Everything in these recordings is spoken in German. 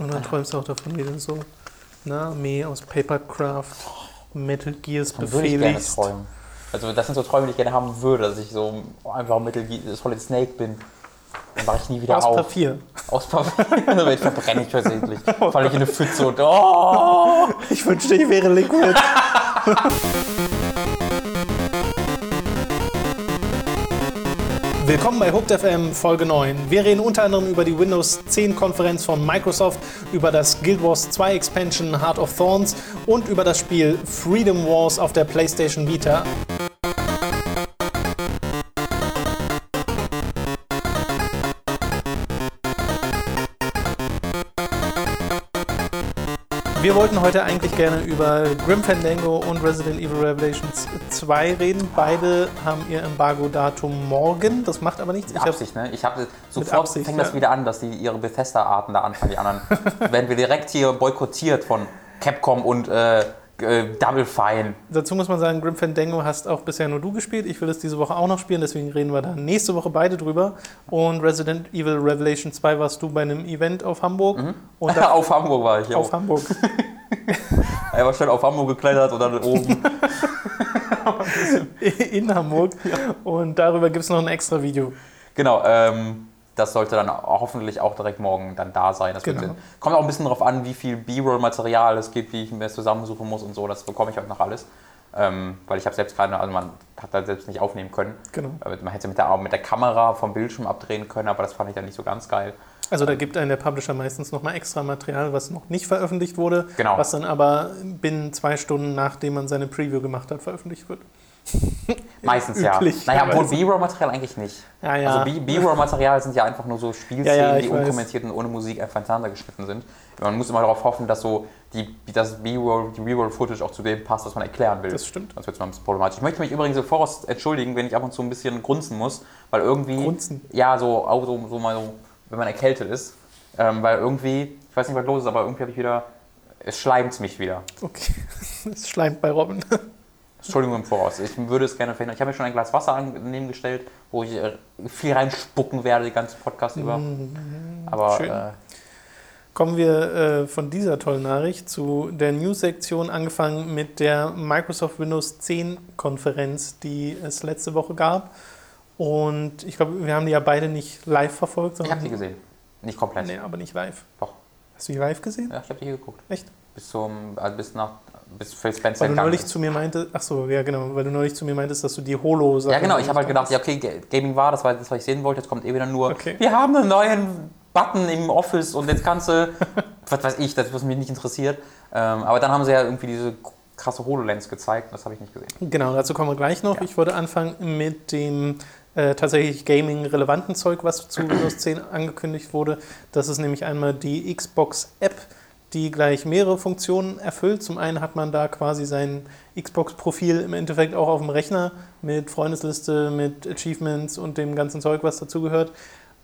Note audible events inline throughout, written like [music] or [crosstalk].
Und dann träumst du auch davon, wie du so eine Armee aus Papercraft, Metal Gears Dann würde ich gerne befehligst. träumen. Also das sind so Träume, die ich gerne haben würde, dass ich so einfach Metal Gear Solid Snake bin. Dann mache ich nie wieder Aus auf. Papier. Aus Papier. [laughs] Dann verbrenne ich versehentlich. [laughs] Falle ich in eine Pfütze und oh! Ich wünschte, ich wäre Liquid. [laughs] Willkommen bei Hooked FM Folge 9. Wir reden unter anderem über die Windows 10 Konferenz von Microsoft, über das Guild Wars 2 Expansion Heart of Thorns und über das Spiel Freedom Wars auf der PlayStation Vita. Wir wollten heute eigentlich gerne über Grim Fandango und Resident Evil Revelations 2 reden. Beide haben ihr Embargo-Datum morgen. Das macht aber nichts. Ich hab, Absicht, ne? Ich habe sofort Absicht, fängt das ja. wieder an, dass die ihre Bethesda-Arten da anfangen, die anderen. [laughs] werden wir direkt hier boykottiert von Capcom und äh, äh, Double Fine. dazu muss man sagen, Grim Fandango hast auch bisher nur du gespielt. Ich will es diese Woche auch noch spielen, deswegen reden wir da nächste Woche beide drüber. Und Resident Evil Revelation 2 warst du bei einem Event auf Hamburg. Da, [laughs] auf Hamburg war ich. auf Auf Hamburg. [laughs] er war schnell auf Hamburg geklettert und dann oben. [laughs] in Hamburg. Und darüber gibt es noch ein extra Video. genau, ähm, das sollte dann hoffentlich auch direkt morgen dann da sein. Das Genau. Kommt auch ein bisschen darauf an, wie viel B-Roll-Material es gibt, wie ich mir das zusammensuchen muss und so. Das bekomme ich heute noch alles. Ähm, weil ich habe selbst gerade, also man hat da selbst nicht aufnehmen können. Genau. Äh, Man hätte mit der, mit der Kamera vom Bildschirm abdrehen können, aber das fand ich dann nicht so ganz geil. Also da gibt einem der Publisher meistens nochmal extra Material, was noch nicht veröffentlicht wurde, Genau. was dann aber binnen zwei Stunden, nachdem man seine Preview gemacht hat, veröffentlicht wird. [laughs] Meistens ja. Üblich, Naja, obwohl. B-Roll-Material eigentlich nicht. Ja, ja. Also B-Roll-Material sind ja einfach nur so Spielszenen, Ja, die weiß. unkommentiert und ohne Musik einfach ineinander geschnitten sind. Man muss immer darauf hoffen, dass so die, das B-Roll, die B-Roll-Footage auch zu dem passt, was man erklären will. Das stimmt. Sonst wird es mal ein bisschen problematisch. Ich möchte mich übrigens im Voraus entschuldigen, wenn ich ab und zu ein bisschen grunzen muss, weil irgendwie. Grunzen? Ja, so, auch so, so mal so, wenn man erkältet ist. Ähm, weil irgendwie, ich weiß nicht, was los ist, aber irgendwie habe ich wieder. Es schleimt mich wieder. Okay, [laughs] es schleimt bei Robin. Entschuldigung im Voraus. Ich würde es gerne verhindern. Ich habe mir schon ein Glas Wasser daneben gestellt, wo ich äh, viel reinspucken werde, den ganzen Podcast über. Aber Schön. äh, Kommen wir äh, von dieser tollen Nachricht zu der News-Sektion, angefangen mit der Microsoft Windows 10 Konferenz, die es letzte Woche gab. Und ich glaube, wir haben die ja beide nicht live verfolgt, ich sondern. habe sie gesehen. Nicht komplett. Nee, aber nicht live. Doch. Hast du die live gesehen? Ja, ich habe die hier geguckt. Echt? Bis zum, also bis nach, bis Phil Spencer Weil du neulich zu mir meintest, ach so, ja genau, weil du neulich zu mir meintest, dass du die holo Ja, genau. Ich habe halt gedacht, ja, okay, Ga- Gaming war das, war das, was ich sehen wollte. Jetzt kommt eh wieder nur, Okay. wir haben einen neuen Button im Office und jetzt kannst du, [laughs] was weiß ich, das, was mich nicht interessiert. Ähm, aber dann haben sie ja irgendwie diese krasse HoloLens gezeigt und das habe ich nicht gesehen. Genau, dazu kommen wir gleich noch. Ja. Ich wollte anfangen mit dem äh, tatsächlich Gaming-relevanten Zeug, was zu [clears throat] Windows 10 angekündigt wurde. Das ist nämlich einmal die Xbox-App, die gleich mehrere Funktionen erfüllt. Zum einen hat man da quasi sein Xbox-Profil im Endeffekt auch auf dem Rechner mit Freundesliste, mit Achievements und dem ganzen Zeug, was dazugehört.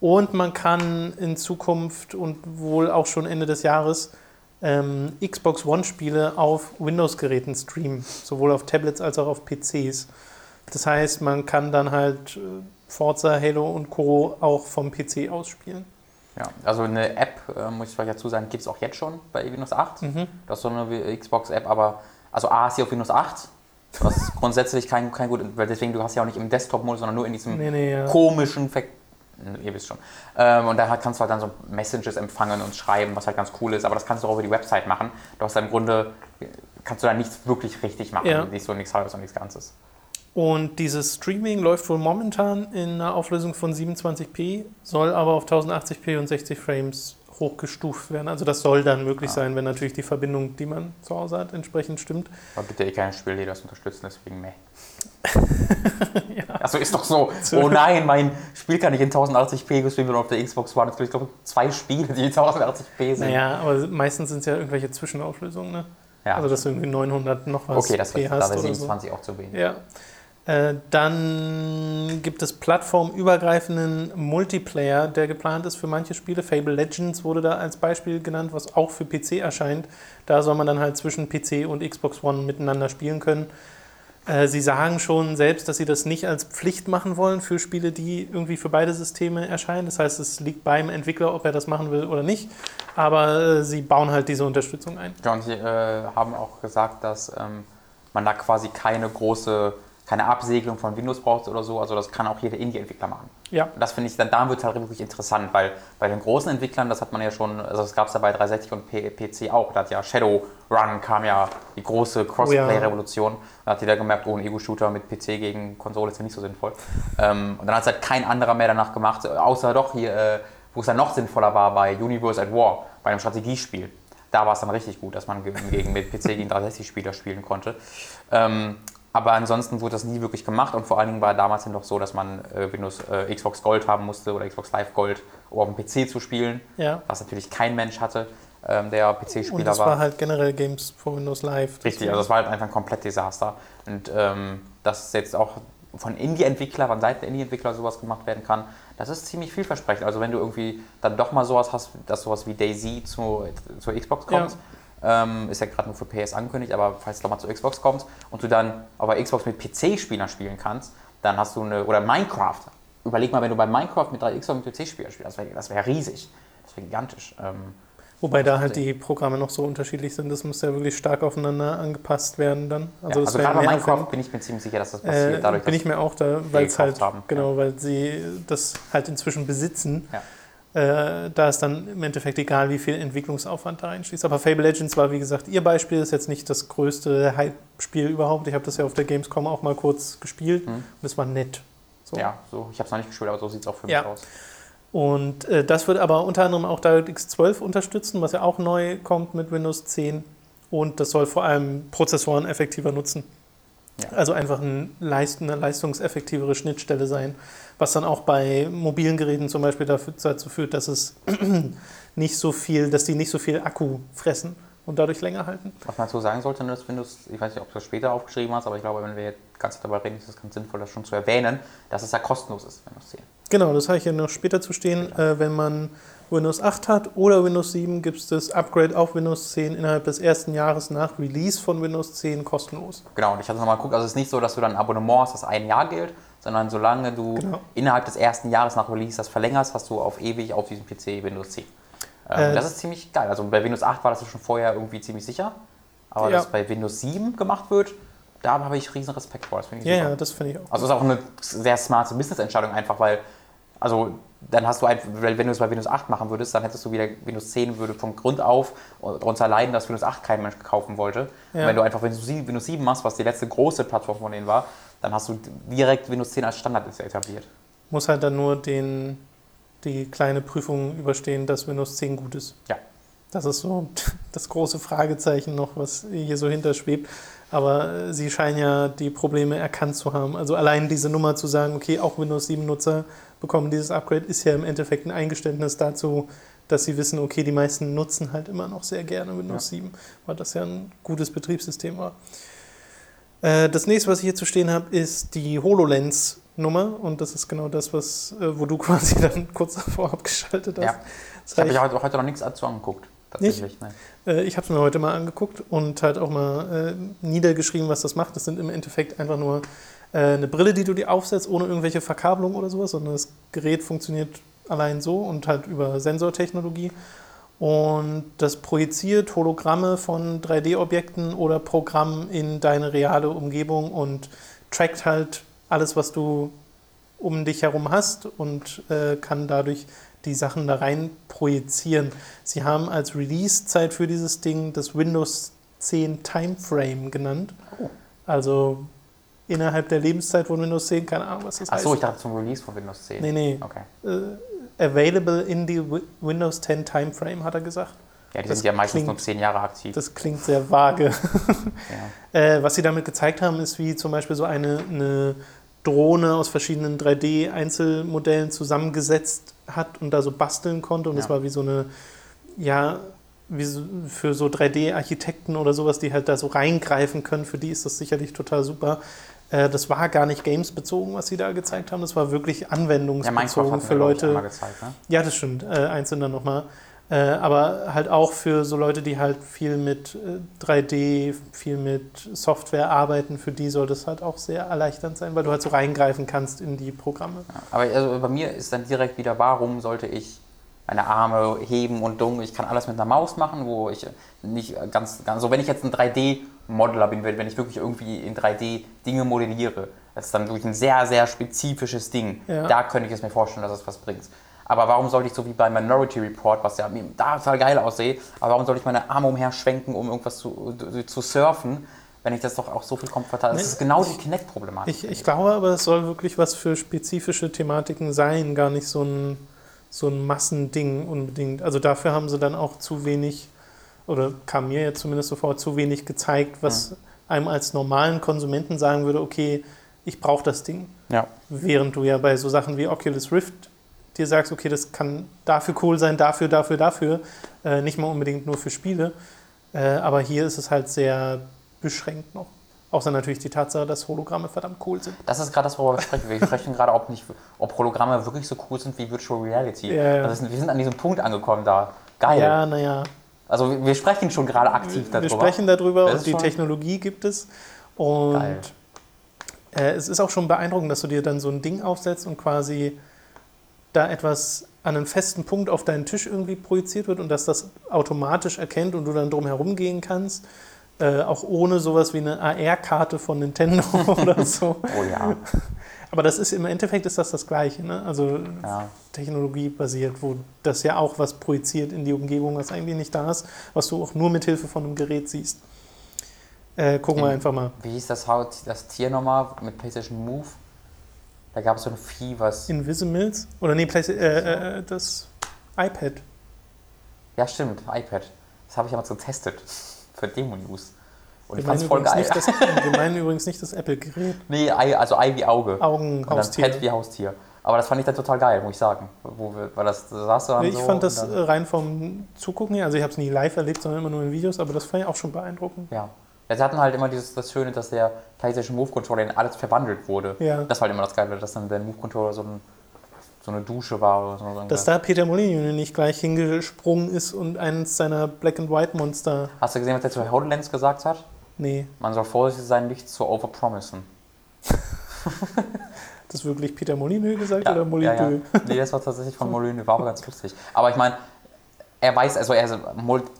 Und man kann in Zukunft und wohl auch schon Ende des Jahres ähm, Xbox One-Spiele auf Windows-Geräten streamen, sowohl auf Tablets als auch auf PCs. Das heißt, man kann dann halt äh, Forza, Halo und Co. auch vom PC ausspielen. Ja, also eine App, äh, muss ich vielleicht dazu sagen, gibt es auch jetzt schon bei Windows 8. Mhm. Das ist so eine Xbox-App, aber also A ist sie auf Windows 8. Das ist grundsätzlich kein, kein gut, weil deswegen, du hast ja auch nicht im Desktop-Modus, sondern nur in diesem Nee, nee, ja. komischen, Ver ihr wisst schon. Ähm, und da kannst du halt dann so Messages empfangen und schreiben, was halt ganz cool ist, aber das kannst du auch über die Website machen. Du hast im Grunde, kannst du da nichts wirklich richtig machen, Ja. nicht so nichts halbes und nichts Ganzes. Und dieses Streaming läuft wohl momentan in einer Auflösung von 27p, soll aber auf 1080p und 60 Frames hochgestuft werden. Also das soll dann möglich sein, wenn natürlich die Verbindung, die man zu Hause hat, entsprechend stimmt. Aber bitte eh kein Spiel, die das unterstützen, deswegen meh. [laughs] Also ist doch so, [laughs] oh nein, mein Spiel kann nicht in 1080p gespielt werden auf der Xbox One. Es gibt, ich glaube, zwei Spiele, die in 1080p sind. Naja, aber meistens sind es ja irgendwelche Zwischenauflösungen. Ne? Ja. Also dass du irgendwie 900 noch was okay, das P ist, da hast wäre oder so. 27 auch zu wenig. Ja. Äh, dann gibt es plattformübergreifenden Multiplayer, der geplant ist für manche Spiele. Fable Legends wurde da als Beispiel genannt, was auch für PC erscheint. Da soll man dann halt zwischen PC und Xbox One miteinander spielen können. Äh, sie sagen schon selbst, dass sie das nicht als Pflicht machen wollen für Spiele, die irgendwie für beide Systeme erscheinen. Das heißt, es liegt beim Entwickler, ob er das machen will oder nicht. Aber äh, sie bauen halt diese Unterstützung ein. Ja, und sie äh, haben auch gesagt, dass ähm, man da quasi keine große, keine Absegelung von Windows braucht oder so. Also das kann auch jeder Indie-Entwickler machen. Ja. Das finde ich, dann da wird es halt wirklich interessant, weil bei den großen Entwicklern, das hat man ja schon, also das gab es ja bei 360 und P PC auch, da hat ja Shadowrun kam ja die große Crossplay-Revolution. Da hat jeder gemerkt, oh, ein Ego-Shooter mit PC gegen Konsole ist ja nicht so sinnvoll. Ähm, und dann hat es halt kein anderer mehr danach gemacht, außer doch hier, äh, wo es dann noch sinnvoller war, bei Universe at War, bei einem Strategiespiel. Da war es dann richtig gut, dass man gegen, mit PC gegen 360-Spieler spielen konnte. Ähm, aber ansonsten wurde das nie wirklich gemacht und vor allen Dingen war damals noch so, dass man äh, Windows äh, Xbox Gold haben musste oder Xbox Live Gold, um auf dem PC zu spielen, Ja. was natürlich kein Mensch hatte, ähm, der Und PC-Spieler das war. war halt generell Games for Windows Live. Richtig, also das war halt einfach ein komplett Desaster. Und ähm, dass jetzt auch von Indie-Entwickler, von Seiten der Indie-Entwickler sowas gemacht werden kann, das ist ziemlich vielversprechend. Also wenn du irgendwie dann doch mal sowas hast, dass sowas wie Daisy zu, zur Xbox kommt, ähm, ist ja gerade nur für PS angekündigt, aber falls es doch mal zur Xbox kommt und du dann aber Xbox mit PC-Spielern spielen kannst, dann hast du eine, oder Minecraft. Überleg mal, wenn du bei Minecraft mit drei Xbox mit PC-Spielern spielst, das wäre wär riesig. Das wäre gigantisch. Ähm, Wobei da halt die Programme noch so unterschiedlich sind, das muss ja wirklich stark aufeinander angepasst werden dann. also, ja, also wäre gerade bei Minecraft bin ich mir ziemlich sicher, dass das passiert. Äh, dadurch, bin dass ich mir auch da, weil es halt, haben, genau, weil sie das halt inzwischen besitzen. Ja. Äh, da ist dann im Endeffekt egal, wie viel Entwicklungsaufwand da reinschließt. Aber Fable Legends war, wie gesagt, ihr Beispiel, ist jetzt nicht das größte Hype-Spiel überhaupt. Ich habe das ja auf der Gamescom auch mal kurz gespielt Mhm. und es war nett. So. Ja, so, ich habe es noch nicht gespielt, aber so sieht es auch für mich Ja. aus. Und äh, das wird aber unter anderem auch DirectX 12 unterstützen, was ja auch neu kommt mit Windows 10. Und das soll vor allem Prozessoren effektiver nutzen. Ja. Also einfach ein Leist eine leistungseffektivere Schnittstelle sein, was dann auch bei mobilen Geräten zum Beispiel dafür, dazu führt, dass es [clears throat] nicht so viel, dass die nicht so viel Akku fressen und dadurch länger halten. Was man dazu sagen sollte, ne, dass Windows, ich weiß nicht, ob du das später aufgeschrieben hast, aber ich glaube, wenn wir jetzt ganz darüber reden, ist es ganz sinnvoll, das schon zu erwähnen, dass es ja kostenlos ist, Windows 10. Genau, das habe ich ja noch später zu stehen. Äh, wenn man Windows 8 hat oder Windows 7, gibt es das Upgrade auf Windows 10 innerhalb des ersten Jahres nach Release von Windows 10 kostenlos. Genau, und ich hatte nochmal geguckt, also es ist nicht so, dass du dann ein Abonnement hast, das ein Jahr gilt, sondern solange du Genau. innerhalb des ersten Jahres nach Release das verlängerst, hast du auf ewig auf diesem PC Windows 10. Ähm, Äh, das ist ziemlich geil. Also bei Windows 8 war das schon vorher irgendwie ziemlich sicher, aber Ja. dass bei Windows 7 gemacht wird, da habe ich riesen Respekt vor. Das finde ich Ja, super. ja, das finde ich auch. Also es ist auch eine sehr smarte Business-Entscheidung einfach, weil, also dann hast du einfach, weil wenn du es bei Windows 8 machen würdest, dann hättest du wieder Windows 10 würde von Grund auf darunter leiden, dass Windows 8 kein Mensch kaufen wollte. Ja. Wenn du einfach Windows 7, Windows 7 machst, was die letzte große Plattform von denen war, dann hast du direkt Windows 10 als Standard etabliert. Muss halt dann nur den, die kleine Prüfung überstehen, dass Windows 10 gut ist. Ja. Das ist so [laughs] das große Fragezeichen noch, was hier so hinterschwebt. Aber äh, sie scheinen ja die Probleme erkannt zu haben. Also allein diese Nummer zu sagen, okay, auch Windows 7-Nutzer bekommen dieses Upgrade, ist ja im Endeffekt ein Eingeständnis dazu, dass sie wissen, okay, die meisten nutzen halt immer noch sehr gerne Windows 7, weil das ja ein gutes Betriebssystem war. Äh, Das nächste, was ich hier zu stehen habe, ist die HoloLens-Nummer. Und das ist genau das, was, äh, wo du [laughs] quasi dann kurz davor abgeschaltet hast. Ja. Das Ich habe mich heute, noch nichts dazu angeguckt. Tatsächlich. Nein. äh, Ich habe es mir heute mal angeguckt und halt auch mal äh, niedergeschrieben, was das macht. Das sind im Endeffekt einfach nur eine Brille, die du dir aufsetzt, ohne irgendwelche Verkabelung oder sowas, sondern das Gerät funktioniert allein so und halt über Sensortechnologie. Und das projiziert Hologramme von 3D-Objekten oder Programmen in deine reale Umgebung und trackt halt alles, was du um dich herum hast und äh, kann dadurch die Sachen da rein projizieren. Sie haben als Release-Zeit für dieses Ding das Windows 10 Timeframe genannt. Oh. Also innerhalb der Lebenszeit von Windows 10, keine Ahnung, was das Ach heißt. ich dachte zum Release von Windows 10. Nee, nee. Okay. Äh, available in the Wi- Windows 10 Timeframe, hat er gesagt. Ja, die Das sind ja meistens klingt- nur 10 Jahre aktiv. Das klingt sehr vage. [laughs] ja. [laughs] Äh, was sie damit gezeigt haben, ist, wie zum Beispiel so eine, eine Drohne aus verschiedenen 3D-Einzelmodellen zusammengesetzt hat und da so basteln konnte. Und das Ja. war wie so eine, ja, wie so, für so 3D-Architekten oder sowas, die halt da so reingreifen können. Für die ist das sicherlich total super. Äh, das war gar nicht gamesbezogen, was sie da gezeigt haben. Das war wirklich ja, anwendungsbezogen hat für Leute. gezeigt. Ne? Ja, das stimmt. Äh, einzeln dann nochmal. Äh, aber halt auch für so Leute, die halt viel mit äh, 3D, viel mit Software arbeiten, für die soll das halt auch sehr erleichternd sein, weil du halt so reingreifen kannst in die Programme. Ja, aber also bei mir ist dann direkt wieder, warum sollte ich meine Arme heben und dumm. Ich kann alles mit einer Maus machen, wo ich nicht ganz, ganz so, wenn ich jetzt ein 3D-Modeler bin, wenn ich wirklich irgendwie in 3D Dinge modelliere, das ist dann wirklich ein sehr, sehr spezifisches Ding. Ja. Da könnte ich es mir vorstellen, dass es was bringt. Aber warum sollte ich so wie bei Minority Report, was ja da total geil aussehe, aber warum sollte ich meine Arme umherschwenken, um irgendwas zu, zu surfen, wenn ich das doch auch so viel komfortabler. Das ist genau die Kinect-Problematik. Ich, ich glaube aber, es soll wirklich was für spezifische Thematiken sein, gar nicht so ein so ein Massending unbedingt. Also dafür haben sie dann auch zu wenig, oder kam mir jetzt zumindest so vor, zu wenig gezeigt, was ja. einem als normalen Konsumenten sagen würde, okay, ich brauche das Ding. Ja. Während du ja bei so Sachen wie Oculus Rift dir sagst, okay, das kann dafür cool sein, dafür, dafür, dafür, äh, nicht mal unbedingt nur für Spiele. Äh, aber hier ist es halt sehr beschränkt noch. Außer natürlich die Tatsache, dass Hologramme verdammt cool sind. Das ist gerade das, worüber wir sprechen. Wir sprechen gerade, ob, nicht, ob Hologramme wirklich so cool sind wie Virtual Reality. Ja, Ist, wir sind an diesem Punkt angekommen da. Geil. Ja, naja. Also wir sprechen schon gerade aktiv darüber. Wir sprechen darüber und die Technologie gibt es. Und Geil. Äh, es ist auch schon beeindruckend, dass du dir dann so ein Ding aufsetzt und quasi da etwas an einen festen Punkt auf deinen Tisch irgendwie projiziert wird und dass das automatisch erkennt und du dann drum herum gehen kannst. Äh, auch ohne sowas wie eine AR-Karte von Nintendo [laughs] oder so. Oh ja. Aber das ist im Endeffekt ist das das Gleiche, ne? Also ja. technologiebasiert, wo das ja auch was projiziert in die Umgebung, was eigentlich nicht da ist, was du auch nur mit Hilfe von einem Gerät siehst. Äh, gucken in, wir einfach mal. Wie hieß das, das Tier nochmal mit PlayStation Move? Da gab es so ein Vieh, was. Invisimals? Oder nee, Play äh, äh, das iPad. Ja, stimmt, iPad. Das habe ich aber so getestet für Demo-News. Und wir ich fand's voll geil. Das, wir meinen übrigens nicht das Apple-Gerät. [laughs] Nee, also Ei wie Auge. Augenhaustier. Und dann Pet wie Haustier. Aber das fand ich dann total geil, muss ich sagen. Wo wir, weil das, das saß da Ich so fand das rein vom Zugucken her, also ich habe es nie live erlebt, sondern immer nur in Videos, aber das fand ich auch schon beeindruckend. Ja. Ja, sie hatten halt immer dieses, das Schöne, dass der PlayStation Move Controller in alles verwandelt wurde. Ja. Das war halt immer das Geile, dass dann der Move Controller so ein so eine Dusche war oder so. Dass da Peter Molyneux nicht gleich hingesprungen ist und eines seiner Black and White Monster. Hast du gesehen, was er zu HoloLens gesagt hat? Nee. Man soll vorsichtig sein, nicht zu overpromisen. [laughs] das wirklich Peter Molyneux gesagt ja, oder Molyneux? Ja, ja. Nee, das war tatsächlich von Molyneux, war aber ganz lustig. Aber ich meine, er weiß, also er,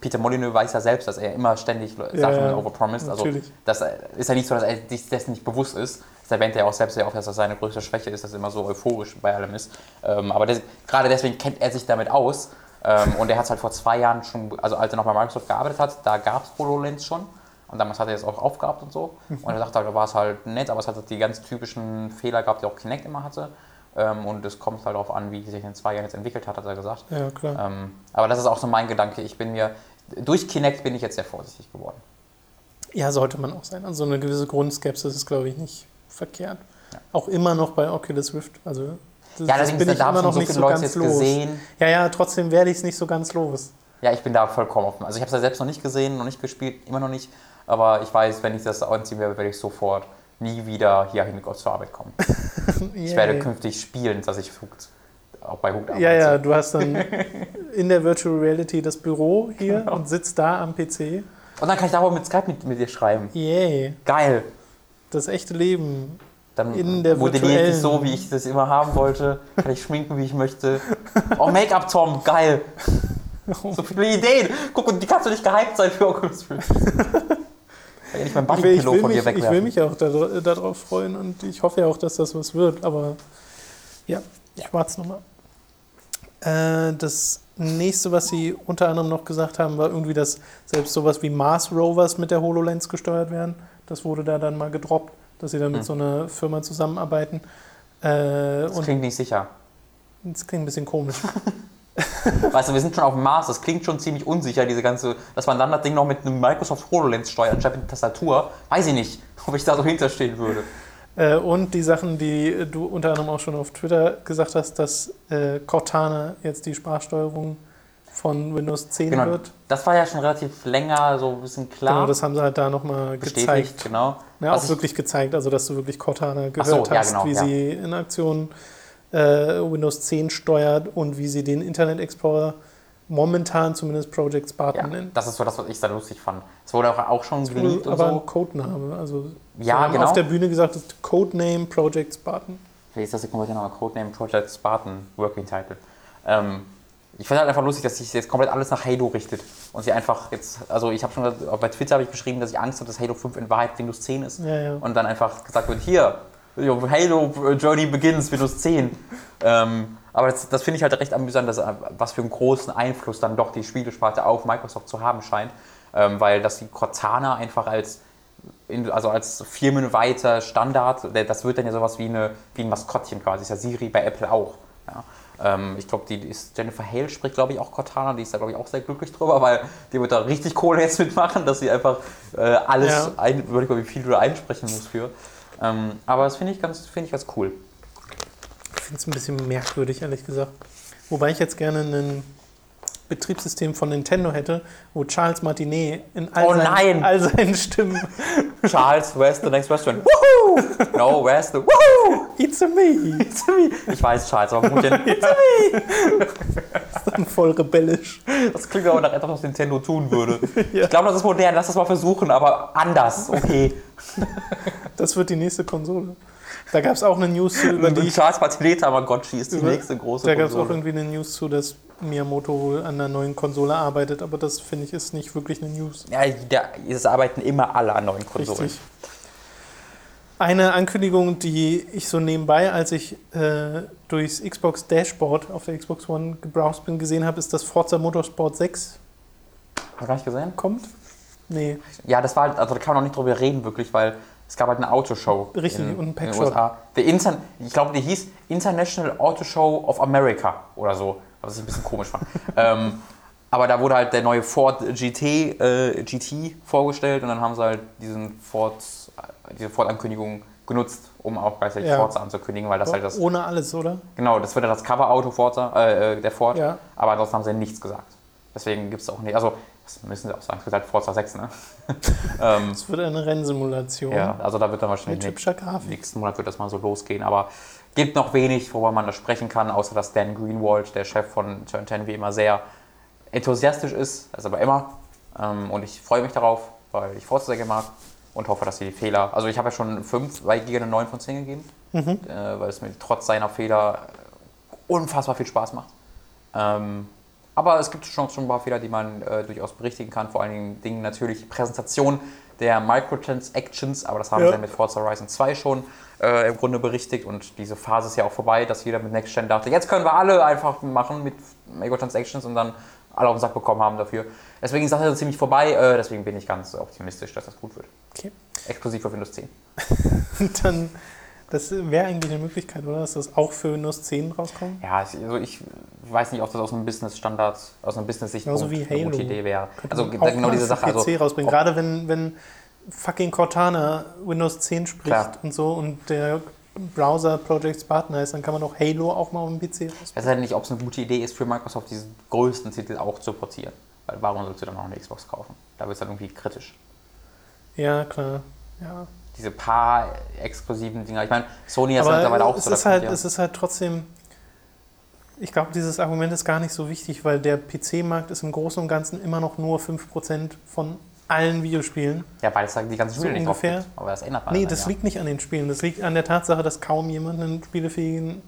Peter Molyneux weiß ja selbst, dass er immer ständig Sachen ja, overpromised. Also das ist ja nicht so, dass er sich dessen nicht bewusst ist. Das erwähnt er auch selbst sehr oft, dass das seine größte Schwäche ist, dass er immer so euphorisch bei allem ist. Ähm, aber das, gerade deswegen kennt er sich damit aus. Ähm, und er hat es halt vor zwei Jahren schon, also als er noch bei Microsoft gearbeitet hat, da gab es HoloLens schon. Und damals hat er es auch aufgehabt und so. Mhm. Und er dachte halt, da war es halt nett, aber es hat die ganz typischen Fehler gehabt, die auch Kinect immer hatte. Ähm, und es kommt halt darauf an, wie sich in zwei Jahren jetzt entwickelt hat, hat er gesagt. Ja, klar. Ähm, aber das ist auch so mein Gedanke. Ich bin mir, durch Kinect bin ich jetzt sehr vorsichtig geworden. Ja, sollte man auch sein. Also eine gewisse Grundskepsis ist, glaube ich, nicht verkehrt. Ja. Auch immer noch bei Oculus Rift. Also das, ja, das bin ich immer noch so nicht so Leute ganz los. Gesehen. Ja, ja, trotzdem werde ich es nicht so ganz los. Ja, ich bin da vollkommen offen. Also ich habe es ja selbst noch nicht gesehen, noch nicht gespielt, immer noch nicht. Aber ich weiß, wenn ich das anziehen werde, werde ich sofort nie wieder hierhin zur Arbeit kommen. [laughs] ich werde künftig spielen, dass ich auch bei Hooked arbeite. Ja, ja, du hast dann [laughs] in der Virtual Reality das Büro hier genau. und sitzt da am PC. Und dann kann ich da auch mit Skype mit, mit dir schreiben. Yay. Geil. Das echte Leben. Dann in der modelliere ich so, wie ich das immer haben wollte. Kann ich schminken, wie ich möchte. [laughs] Oh, Make-up, Tom, geil. So viele Ideen. Guck, und die kannst du nicht gehypt sein für Oculus Rift. Nicht mein will, ich will von mich, dir wegwerfen. Ich will mich auch darauf freuen und ich hoffe ja auch, dass das was wird. Aber ja, ich warte es nochmal. Äh, das nächste, was sie unter anderem noch gesagt haben, war irgendwie, dass selbst sowas wie Mars Rovers mit der HoloLens gesteuert werden. Das wurde da dann mal gedroppt, dass sie dann mit hm. so einer Firma zusammenarbeiten. Äh, das klingt nicht sicher. Das klingt ein bisschen komisch. [laughs] [laughs] weißt du, wir sind schon auf dem Mars, das klingt schon ziemlich unsicher, diese ganze, dass man dann das Ding noch mit einem Microsoft HoloLens steuert, anstatt mit einer Tastatur. Weiß ich nicht, [laughs] ob ich da so hinterstehen würde. Äh, und die Sachen, die du unter anderem auch schon auf Twitter gesagt hast, dass äh, Cortana jetzt die Sprachsteuerung von Windows 10 genau, wird. Das war ja schon relativ länger so ein bisschen klar. Genau, das haben sie halt da nochmal gezeigt. Genau. Ja, auch wirklich gezeigt, also dass du wirklich Cortana gehört so, hast, ja, genau, wie ja. sie in Aktion äh, Windows 10 steuert und wie sie den Internet Explorer momentan zumindest Project Spartan Ja, nennt. das ist so das, was ich sehr lustig fand. Es wurde auch, auch schon geleakt aber so. ein Codename. Also Ja, genau. auf der Bühne gesagt, das ist Codename Project Spartan. Wie ist das der komplette Name? Codename Project Spartan Working Title. Ähm, ich finde halt einfach lustig, dass sich jetzt komplett alles nach Halo richtet. Und sie einfach jetzt, also ich habe schon, bei Twitter habe ich geschrieben, dass ich Angst habe, dass Halo 5 in Wahrheit Windows 10 ist. Ja, ja. Und dann einfach gesagt wird, hier, Halo Journey begins, Windows 10. Ähm, aber das, das finde ich halt recht amüsant, dass, äh, was für einen großen Einfluss dann doch die Spielesparte auf Microsoft zu haben scheint. Ähm, weil dass die Cortana einfach als in, also als firmenweiter Standard, das wird dann ja sowas wie, eine, wie ein Maskottchen quasi, ist ja Siri bei Apple auch. Ja. Ähm, ich glaube, die ist Jennifer Hale spricht, glaube ich, auch Cortana, die ist da, glaube ich, auch sehr glücklich drüber, weil die wird da richtig Kohle jetzt [laughs] mitmachen, dass sie einfach äh, alles, Ja. ein, überleg mal, wie viel du da einsprechen musst für. Ähm, aber das finde ich, ganz- finde ich ganz cool. Ich finde es ein bisschen merkwürdig, ehrlich gesagt. Wobei ich jetzt gerne ein Betriebssystem von Nintendo hätte, wo Charles Martinet in all, Oh seinen, all seinen Stimmen [laughs] Charles, where's the next restaurant? Woohoo! No, where's the Woohoo! It's a me! [laughs] It's me. Ich weiß, Charles, aber gut, [laughs] ist dann voll rebellisch. das klingt aber nach etwas, was Nintendo tun würde. Ja. Ich glaube, das ist modern, lass das mal versuchen, aber anders, okay. Das wird die nächste Konsole. Da gab es auch eine News zu, über die Charles Martinet Tamagotchi ist die Über- nächste große da gab es auch irgendwie eine News zu, dass Miyamoto wohl an einer neuen Konsole arbeitet, aber das finde ich ist nicht wirklich eine News. Ja, es arbeiten immer alle an neuen Konsolen. Richtig. Eine Ankündigung, die ich so nebenbei, als ich äh, durchs Xbox Dashboard auf der Xbox One gebrowst bin, gesehen habe, ist, dass Forza Motorsport 6 Hast du gar nicht gesehen? kommt. Nee, Ja, das war, also da kann man noch nicht drüber reden, wirklich, weil es gab halt eine Autoshow. Richtig, in, und einen in den. USA. The Inter ich glaube, die hieß International Auto Show of America oder so, was ich ein bisschen komisch fand. [laughs] ähm, aber da wurde halt der neue Ford GT, äh, GT vorgestellt und dann haben sie halt diesen Ford, diese Ford-Ankündigung genutzt, um auch gleichzeitig Ja. Forza anzukündigen, weil das halt das, ohne alles, oder? genau, das wird ja das Cover-Auto Forza, äh, äh, der Ford, Ja. aber ansonsten haben sie nichts gesagt. Deswegen gibt es auch nicht, also das müssen sie auch sagen, es wird halt Forza 6, ne? [laughs] ähm, Es wird eine Rennsimulation ja, also da wird dann wahrscheinlich mit hübscher Grafik. nächsten Monat wird das mal so losgehen, aber gibt noch wenig, worüber man da sprechen kann, außer dass Dan Greenwald, der Chef von Turn 10, wie immer sehr enthusiastisch ist, das ist aber immer. Ähm, und ich freue mich darauf, weil ich Forza sehr gerne mag und hoffe, dass sie die Fehler, also ich habe ja schon 5, weil Giga eine 9 von 10 gegeben, Mhm. äh, weil es mir trotz seiner Fehler unfassbar viel Spaß macht. Ähm, aber es gibt schon, schon ein paar Fehler, die man äh, durchaus berichtigen kann. Vor allen Dingen natürlich Präsentation der Microtransactions, aber das haben Ja. sie ja mit Forza Horizon 2 schon äh, im Grunde berichtigt und diese Phase ist ja auch vorbei, dass jeder mit Next Gen dachte, jetzt können wir alle einfach machen mit Microtransactions und dann alle auf den Sack bekommen haben dafür. Deswegen ist das ja ziemlich vorbei, äh, deswegen bin ich ganz optimistisch, dass das gut wird. Okay. Exklusiv für Windows 10. [laughs] Dann, das wäre eigentlich eine Möglichkeit, oder? Dass das auch für Windows 10 rauskommt? Ja, ich- also ich weiß nicht, ob das aus einem Business-Standard, aus einem Business-Sicht wie eine gute. Idee wäre. Also auch genau diese Sache. PC Also, rausbringen. Gerade wenn, wenn fucking Cortana Windows 10 spricht Klar. und so und der Browser Project Spartan heißt, dann kann man auch Halo auch mal auf dem PC rausbringen. Ich weiß halt nicht, ob es eine gute Idee ist, für Microsoft diesen größten Titel auch zu portieren. Weil warum sollst du dann noch eine Xbox kaufen? Da wird es dann irgendwie kritisch. Ja, klar. Ja. Diese paar exklusiven Dinger. Ich meine, Sony ist mittlerweile auch es, so. ist halt, es ist halt trotzdem. Ich glaube, dieses Argument ist gar nicht so wichtig, weil der PC-Markt ist im Großen und Ganzen immer noch nur 5% von allen Videospielen. ja, weil es da die ganzen so Spiele nicht drauf ungefähr. gibt. Aber das ändert man Nee, das ja. liegt nicht an den Spielen. Das liegt an der Tatsache, dass kaum jemand einen spielefähigen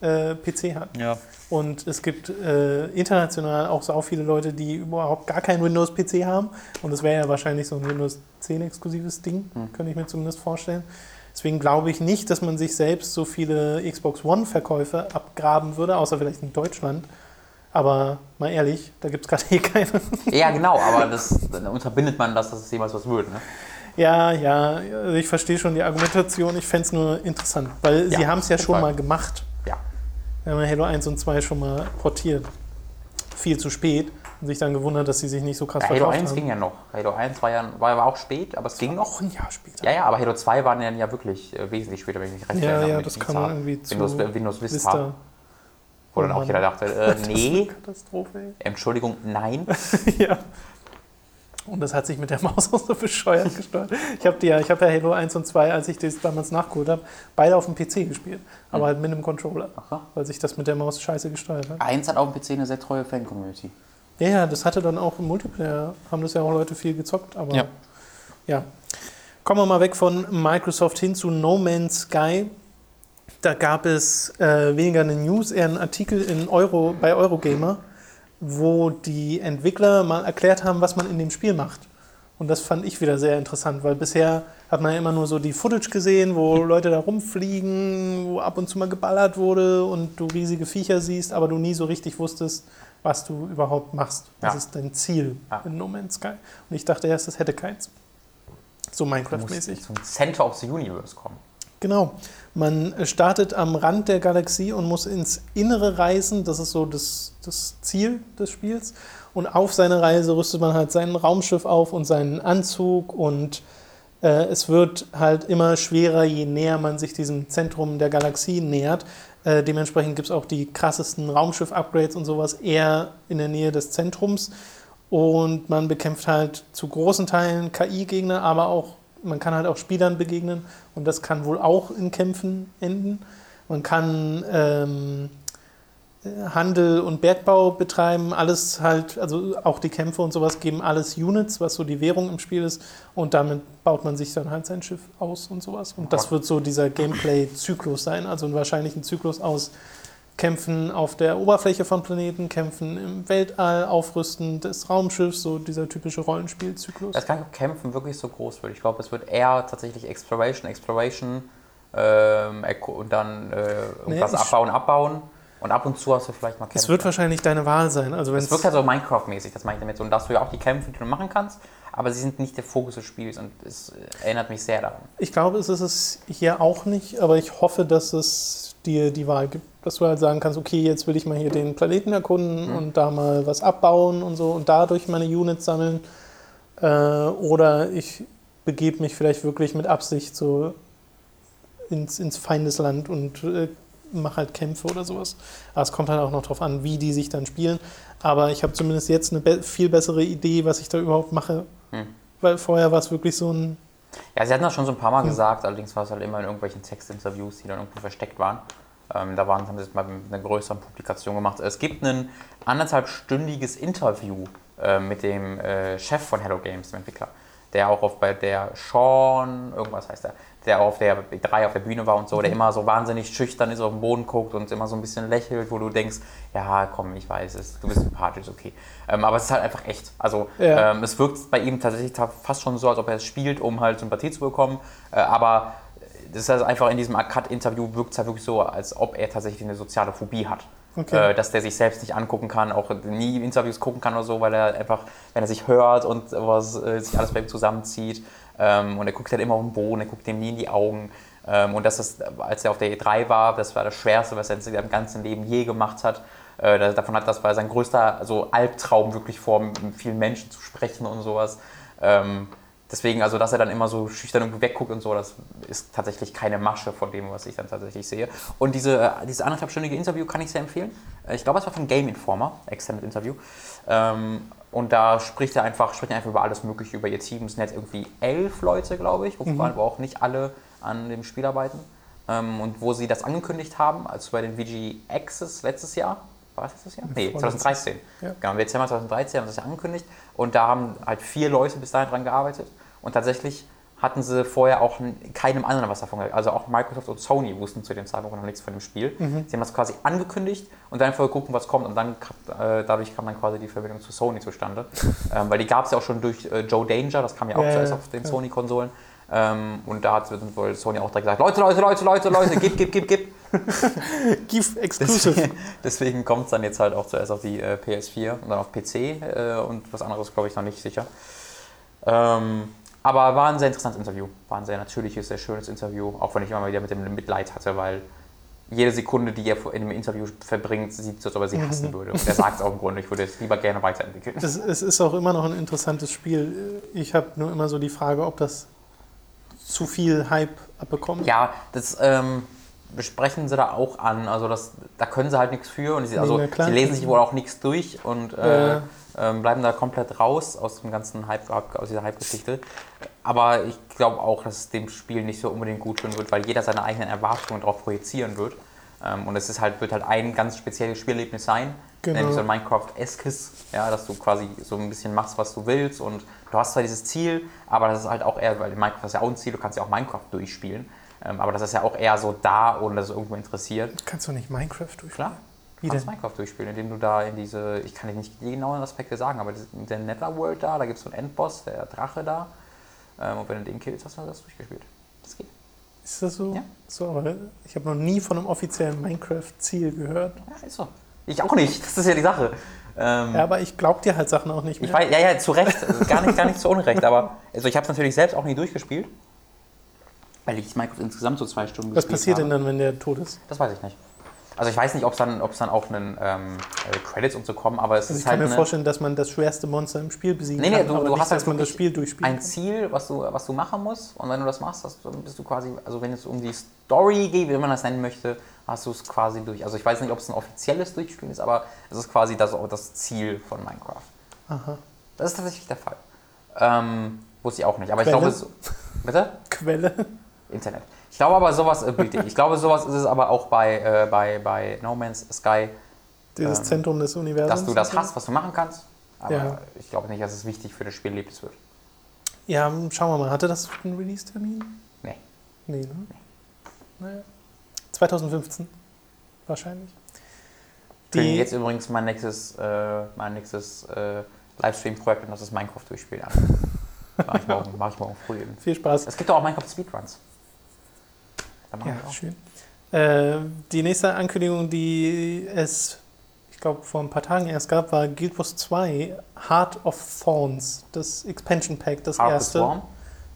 äh, PC hat. Ja. Und es gibt äh, international auch so viele Leute, die überhaupt gar keinen Windows-PC haben. Und das wäre ja wahrscheinlich so ein Windows 10-exklusives Ding, Hm. könnte ich mir zumindest vorstellen. Deswegen glaube ich nicht, dass man sich selbst so viele Xbox One-Verkäufe abgraben würde, außer vielleicht in Deutschland. Aber mal ehrlich, da gibt es gerade eh keine. [laughs] ja, genau, aber das, dann unterbindet man das, dass es jemals was wird. Ne? Ja, ja, also ich verstehe schon die Argumentation. Ich fände es nur interessant, weil Ja, sie haben es ja schon Fall. mal gemacht. Ja. Wir haben ja Halo 1 und 2 schon mal portiert. Viel zu spät. Und sich dann gewundert, dass sie sich nicht so krass Ja, Halo verkauft 1 haben. ging ja noch. Halo 1 war ja war aber auch spät, aber es ging noch. Ein Jahr später. Ja, ja, aber Halo 2 waren dann ja wirklich äh, wesentlich später, wenn ich mich recht Ja, erinnere. ja, mit das Vista, kam irgendwie zu Windows, Windows Vista, Vista. wo dann auch jeder dachte, äh, [laughs] Das ist nee, eine Katastrophe, Entschuldigung, nein. ey. [laughs] ja. Und das hat sich mit der [laughs] Maus auch so bescheuert gesteuert. Ich habe ja, ich hab ja Halo 1 und 2, als ich das damals nachgeholt habe, beide auf dem PC gespielt. Aber halt mit einem Controller. Aha. Weil sich das mit der Maus scheiße gesteuert hat. 1 hat auf dem PC eine sehr treue Fan-Community. Ja, ja, das hatte dann auch im Multiplayer, haben das ja auch Leute viel gezockt, aber Ja. ja. Kommen wir mal weg von Microsoft hin zu No Man's Sky. Da gab es äh, weniger eine News, eher einen Artikel in Euro, bei Eurogamer, wo die Entwickler mal erklärt haben, was man in dem Spiel macht. Und das fand ich wieder sehr interessant, weil bisher hat man ja immer nur so die Footage gesehen, wo Leute da rumfliegen, wo ab und zu mal geballert wurde und du riesige Viecher siehst, aber du nie so richtig wusstest, was du überhaupt machst. Was Ja. ist dein Ziel Ja. in No Man's Sky? Und ich dachte erst, das hätte keins. So Du musst Minecraft-mäßig. zum Center of the Universe kommen. Genau. Man startet am Rand der Galaxie und muss ins Innere reisen. Das ist so das, das Ziel des Spiels. Und auf seine Reise rüstet man halt sein Raumschiff auf und seinen Anzug. Und äh, es wird halt immer schwerer, je näher man sich diesem Zentrum der Galaxie nähert. Äh, dementsprechend gibt es auch die krassesten Raumschiff-Upgrades und sowas eher in der Nähe des Zentrums. Und man bekämpft halt zu großen Teilen KI-Gegner, aber auch man kann halt auch Spielern begegnen und das kann wohl auch in Kämpfen enden. Man kann ähm, äh, Handel und Bergbau betreiben, alles halt, also auch die Kämpfe und sowas geben alles Units, was so die Währung im Spiel ist und damit baut man sich dann halt sein Schiff aus und sowas. Und das wird so dieser Gameplay-Zyklus sein, also wahrscheinlich ein Zyklus aus Kämpfen auf der Oberfläche von Planeten, Kämpfen im Weltall, Aufrüsten des Raumschiffs, so dieser typische Rollenspielzyklus. Das kann Kämpfen wirklich so groß wird. Ich glaube, es wird eher tatsächlich Exploration, Exploration ähm, und dann äh, irgendwas Nee, abbauen, abbauen. Und ab und zu hast du vielleicht mal Kämpfe. Es wird wahrscheinlich deine Wahl sein. Also es wirkt halt so Minecraft-mäßig, das meine ich damit so. Und da hast du ja auch die Kämpfe, die du machen kannst, aber sie sind nicht der Fokus des Spiels und es erinnert mich sehr daran. ich glaube, es ist es hier auch nicht, aber ich hoffe, dass es dir die Wahl gibt, dass du halt sagen kannst, okay, jetzt will ich mal hier den Planeten erkunden Mhm. und da mal was abbauen und so und dadurch meine Units sammeln. Äh, oder ich begebe mich vielleicht wirklich mit Absicht so ins, ins Feindesland und äh, mache halt Kämpfe oder sowas. Aber es kommt halt auch noch drauf an, wie die sich dann spielen. Aber ich habe zumindest jetzt eine be viel bessere Idee, was ich da überhaupt mache. Hm. Weil vorher war es wirklich so ein Ja, sie hatten das schon so ein paar Mal Hm. gesagt, allerdings war es halt immer in irgendwelchen Textinterviews, die dann irgendwo versteckt waren. Ähm, da waren, haben sie es mal mit einer größeren Publikation gemacht. Es gibt ein anderthalbstündiges Interview äh, mit dem äh, Chef von Hello Games, dem Entwickler, der auch auf bei der Sean, irgendwas heißt er, der auf der drei auf der Bühne war und so, der Mhm. immer so wahnsinnig schüchtern ist, auf den Boden guckt und immer so ein bisschen lächelt, wo du denkst, ja komm, ich weiß es, du bist sympathisch, okay. Ähm, aber es ist halt einfach echt. Also Ja. ähm, es wirkt bei ihm tatsächlich ta- fast schon so, als ob er es spielt, um halt Sympathie zu bekommen. Äh, aber das ist also einfach in diesem Cut-Interview wirkt es halt wirklich so, als ob er tatsächlich eine soziale Phobie hat. Okay. Äh, dass der sich selbst nicht angucken kann, auch nie Interviews gucken kann oder so, weil er einfach, wenn er sich hört und was äh, sich alles bei ihm zusammenzieht ähm, und er guckt halt immer auf den Boden, er guckt dem nie in die Augen. Ähm, und das, als er auf der E3 war, das war das Schwerste, was er in seinem ganzen Leben je gemacht hat. Äh, davon hat das war sein größter also Albtraum, wirklich vor vielen Menschen zu sprechen und sowas. Ähm, deswegen, also dass er dann immer so schüchtern irgendwie wegguckt und so, das ist tatsächlich keine Masche von dem, was ich dann tatsächlich sehe. Und diese, äh, dieses anderthalbstündige Interview kann ich sehr empfehlen. Äh, Ich glaube, es war von Game Informer, Extended Interview. Ähm, und da spricht er einfach, spricht er einfach über alles Mögliche, über ihr Team. Es sind jetzt irgendwie elf Leute, glaube ich, wovon aber auch nicht alle an dem Spiel arbeiten. Ähm, und wo sie das angekündigt haben, also bei den VG Access letztes Jahr, war es letztes Jahr? Nee, Vorletztes. 2013. Ja. Genau, im Dezember 2013 haben sie das ja angekündigt und da haben halt vier Leute bis dahin dran gearbeitet und tatsächlich hatten sie vorher auch keinem anderen was davon gehört. Also auch Microsoft und Sony wussten zu dem Zeitpunkt noch nichts von dem Spiel. Mhm. Sie haben das quasi angekündigt und dann vorher gucken, was kommt und dann äh, dadurch kam dann quasi die Verbindung zu Sony zustande. [laughs] ähm, weil die gab es ja auch schon durch äh, Joe Danger, das kam ja auch Ja, zuerst ja, auf den ja. Sony-Konsolen. Ähm, und da hat wohl Sony auch direkt gesagt, Leute, Leute, Leute, Leute, Leute, gib, gib, gib, gib. [laughs] GIF Exclusive. Deswegen, deswegen kommt es dann jetzt halt auch zuerst auf die äh, PS4 und dann auf PC äh, und was anderes glaube ich noch nicht sicher. Ähm, aber war ein sehr interessantes Interview. War ein sehr natürliches, sehr schönes Interview, auch wenn ich immer wieder mit dem Mitleid hatte, weil jede Sekunde, die er in dem Interview verbringt, sieht so, als ob er sie hassen würde. Und er sagt es auch im Grunde, ich würde es lieber gerne weiterentwickeln. Es, es ist auch immer noch ein interessantes Spiel. Ich habe nur immer so die Frage, ob das zu viel Hype abbekommt. Ja, das ähm, besprechen sie da auch an. Also das, da können sie halt nichts für und sie, also, klar. sie lesen sich wohl auch nichts durch und äh, Ja. Ähm, bleiben da komplett raus aus dem ganzen Hype, aus dieser Hype-Geschichte. Aber ich glaube auch, dass es dem Spiel nicht so unbedingt gut tun wird, weil jeder seine eigenen Erwartungen darauf projizieren wird. Ähm, und es ist halt, wird halt ein ganz spezielles Spielerlebnis sein, Genau. nämlich so ein Minecraft-eskes, ja, dass du quasi so ein bisschen machst, was du willst. Und du hast zwar dieses Ziel, aber das ist halt auch eher, weil Minecraft ist ja auch ein Ziel, du kannst ja auch Minecraft durchspielen. Ähm, aber das ist ja auch eher so da, ohne dass es irgendwo interessiert. Kannst du nicht Minecraft durchspielen? Klar. Wie kannst denn? Minecraft durchspielen, indem du da in diese, ich kann dir nicht die genauen Aspekte sagen, aber in der Netherworld da, da gibt es so einen Endboss, der Drache da. Ähm, und wenn du den killst, hast du das durchgespielt. Das geht. Ist das so? Ja. So, aber ich habe noch nie von einem offiziellen Minecraft-Ziel gehört. Ja, ist so. Ich auch nicht, das ist ja die Sache. Ähm, Ja, aber ich glaube dir halt Sachen auch nicht mehr. ich weiß, ja, ja, zu Recht, also gar nicht, gar nicht zu Unrecht, [laughs] aber also ich habe es natürlich selbst auch nie durchgespielt, weil ich Minecraft insgesamt so zwei Stunden Was gespielt passiert habe. denn dann, wenn der tot ist? Das weiß ich nicht. Also ich weiß nicht, ob es dann, ob's dann auch einen ähm, äh, Credits und so kommen, aber es Also ist ich halt kann mir vorstellen, dass man das schwerste Monster im Spiel besiegen Nee, nee, kann, du- aber du nicht, hast halt man das Spiel durchspielt. ein Ziel, was du, was du machen musst. Und wenn du das machst, hast, du- bist du quasi, also wenn es um die Story geht, wie man das nennen möchte, hast du es quasi durch. Also ich weiß nicht, ob es ein offizielles Durchspielen ist, aber es ist quasi das, das Ziel von Minecraft. Aha. Das ist tatsächlich der Fall. Ähm, wusste ich auch nicht. Aber Quelle? ich glaube, es, bitte? [laughs] Quelle. Internet. Ich glaube aber sowas, äh, ich glaube sowas ist es aber auch bei, äh, bei, bei No Man's Sky, Dieses Ähm, Zentrum des Universums. dass du das hast, was du machen kannst. Aber Ja. ich glaube nicht, dass es wichtig für das Spielerlebnis wird. Ja, schauen wir mal. Hatte das einen Release-Termin? Nee. Nee, ne? Naja. 2015. Wahrscheinlich. Die, jetzt übrigens mein nächstes, äh, mein nächstes äh, Livestream-Projekt und das ist Minecraft durchspielen an. Mach ich morgen, mach ich morgen früh eben. [laughs] viel Spaß. Es gibt auch Minecraft Speedruns. Da machen Ja, auch. schön. Äh, die nächste Ankündigung, die es, ich glaube, vor ein paar Tagen erst gab, war Guild Wars 2 Heart of Thorns. Das Expansion Pack, das Heart of erste. Swarm.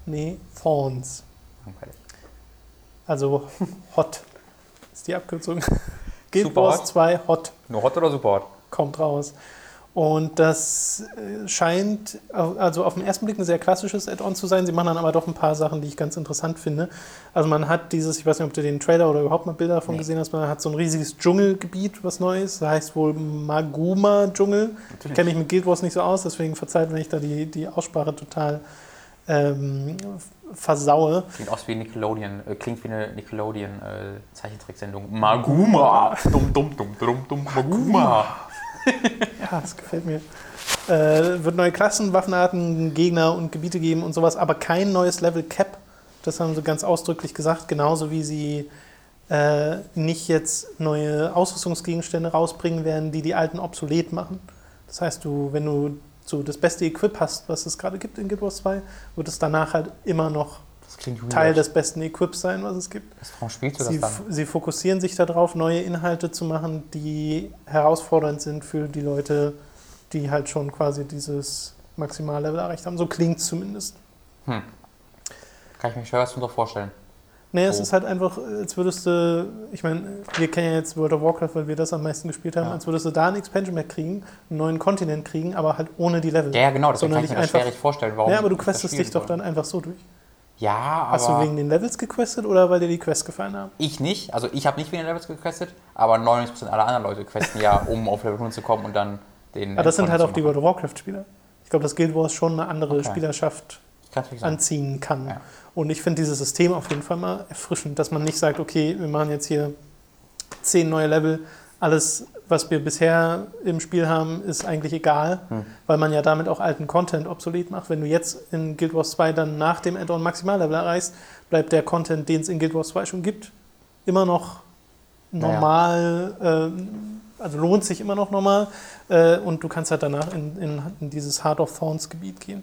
Nee, Thorns. Langweilig. Also [laughs] Hot ist die Abkürzung. Guild Super Wars Hot. 2 Hot Nur Hot oder Support? kommt raus. Und das äh, scheint also auf den ersten Blick ein sehr klassisches Add-on zu sein. Sie machen dann aber doch ein paar Sachen, die ich ganz interessant finde. Also man hat dieses, ich weiß nicht, ob du den Trailer oder überhaupt mal Bilder davon Nee. gesehen hast, man hat so ein riesiges Dschungelgebiet, was Neues. Das heißt wohl Maguma-Dschungel. Kenne ich mit Guild Wars nicht so aus, deswegen verzeiht, wenn ich da die, die Aussprache total ähm, versaue. Klingt aus wie Nickelodeon, äh, klingt wie eine Nickelodeon-Zeichentricksendung. Maguma! Dum, dum, dum, dum, dum, Maguma! [laughs] Ja, das gefällt mir. Äh, wird neue Klassen, Waffenarten, Gegner und Gebiete geben und sowas, aber kein neues Level Cap. Das haben sie ganz ausdrücklich gesagt, genauso wie sie äh, nicht jetzt neue Ausrüstungsgegenstände rausbringen werden, die die alten obsolet machen. Das heißt, du, wenn du so das beste Equip hast, was es gerade gibt in Guild Wars 2, wird es danach halt immer noch. Teil des besten Equips sein, was es gibt. Warum spielst du das Sie, dann? f- sie fokussieren sich darauf, neue Inhalte zu machen, die herausfordernd sind für die Leute, die halt schon quasi dieses Maximallevel erreicht haben. So klingt es zumindest. Hm. Kann ich mir schwer was drunter vorstellen. Nee, es Oh. ist halt einfach, als würdest du, ich meine, wir kennen ja jetzt World of Warcraft, weil wir das am meisten gespielt haben, Ja. als würdest du da ein Expansion Pack kriegen, einen neuen Kontinent kriegen, aber halt ohne die Level. Ja, genau, Sondern kann ich mir das einfach- richtig vorstellen, warum. ja, aber du das questest dich doch dann einfach so durch. Ja, aber. Hast du wegen den Levels gequestet oder weil dir die Quests gefallen haben? ich nicht, also ich habe nicht wegen den Levels gequestet, aber 99% aller anderen Leute questen ja, um auf Level 100 zu kommen und dann den. Aber das sind halt auch die. World of Warcraft-Spieler. Ich glaube, dass Guild Wars schon eine andere Okay. Spielerschaft anziehen kann. Ja. Und ich finde dieses System auf jeden Fall mal erfrischend, dass man nicht sagt, okay, wir machen jetzt hier zehn neue Level, alles, was wir bisher im Spiel haben, ist eigentlich egal, Hm. weil man ja damit auch alten Content obsolet macht. Wenn du jetzt in Guild Wars 2 dann nach dem Add-on Maximallevel erreichst, bleibt der Content, den es in Guild Wars 2 schon gibt, immer noch Naja. normal, ähm, also lohnt sich immer noch normal äh, und du kannst halt danach in, in, in dieses Heart of Thorns Gebiet gehen.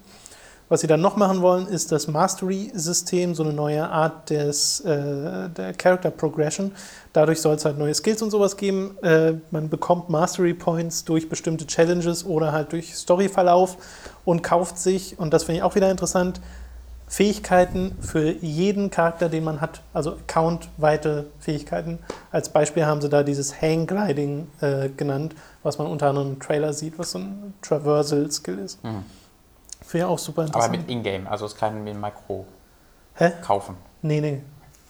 Was sie dann noch machen wollen, ist das Mastery-System, so eine neue Art des, äh, der Character Progression. Dadurch soll es halt neue Skills und sowas geben. Äh, man bekommt Mastery Points durch bestimmte Challenges oder halt durch Storyverlauf und kauft sich, und das finde ich auch wieder interessant, Fähigkeiten für jeden Charakter, den man hat, also accountweite Fähigkeiten. Als Beispiel haben sie da dieses Hang Gliding äh, genannt, was man unter anderem im Trailer sieht, was so ein Traversal-Skill ist. Mhm. Ich auch super Aber interessant. mit Ingame, also es kann mit Micro Hä? kaufen. Nee, nee.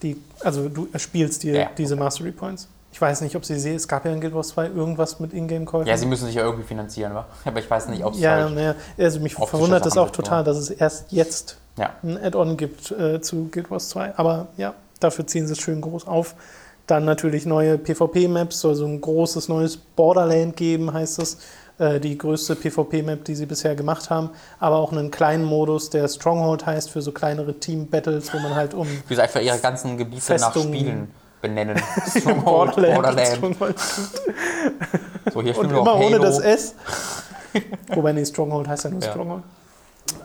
Die, also du erspielst dir Ja, diese Mastery Points. Ich weiß nicht, ob sie sehen, es gab ja in Guild Wars 2 irgendwas mit Ingame-Käufen. Ja, sie müssen sich ja irgendwie finanzieren, wa? [laughs] Aber ich weiß nicht, ob es ja, halt. naja. Also mich verwundert es auch total, dass es erst jetzt Ja. ein Add-on gibt äh, zu Guild Wars 2. Aber ja, dafür ziehen sie es schön groß auf. Dann natürlich neue PvP-Maps, soll so ein großes neues Borderland geben, heißt es. Äh, die größte PvP-Map, die sie bisher gemacht haben. Aber auch einen kleinen Modus, der Stronghold heißt, für so kleinere Team-Battles, wo man halt um. Wie sie einfach ihre ganzen Gebiete Festung- nach Spielen benennen. [laughs] Stronghold, Borderland. Stronghold. [laughs] So, hier Und immer ohne das S. [laughs] Wobei, nee, Stronghold heißt ja nur Ja. Stronghold.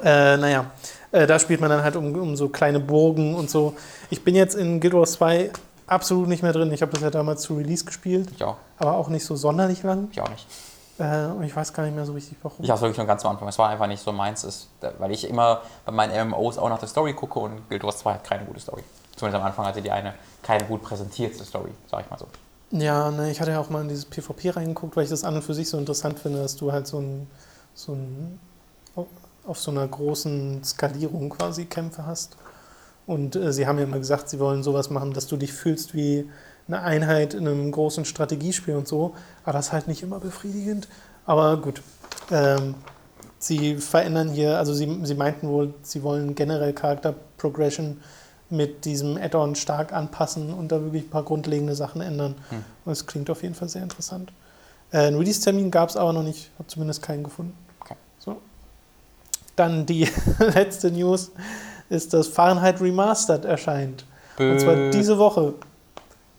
Äh, naja, äh, da spielt man dann halt um, um so kleine Burgen und so. Ich bin jetzt in Guild Wars 2 absolut nicht mehr drin. Ich habe das ja damals zu Release gespielt, Ich auch. aber auch nicht so sonderlich lang. Ich auch nicht. Äh, und ich weiß gar nicht mehr so richtig, warum. Ich habe es wirklich schon ganz am Anfang. Es war einfach nicht so meins, ist, weil ich immer bei meinen MMOs auch nach der Story gucke und Guild Wars 2 hat keine gute Story. Zumindest am Anfang hatte die eine keine gut präsentierte Story, sag ich mal so. Ja, ne, ich hatte ja auch mal in dieses PvP reingeguckt, weil ich das an und für sich so interessant finde, dass du halt so ein, so ein auf so einer großen Skalierung quasi Kämpfe hast. Und äh, sie haben ja immer gesagt, sie wollen sowas machen, dass du dich fühlst wie eine Einheit in einem großen Strategiespiel und so. Aber das ist halt nicht immer befriedigend. Aber gut. Ähm, sie verändern hier, also sie, sie meinten wohl, sie wollen generell Charakter Progression mit diesem Add-on stark anpassen und da wirklich ein paar grundlegende Sachen ändern. Hm. Und es klingt auf jeden Fall sehr interessant. Äh, einen Release-Termin gab es aber noch nicht, habe zumindest keinen gefunden. Okay. So. Dann die [laughs] letzte News ist, dass Fahrenheit Remastered erscheint. Und zwar Bö. diese Woche,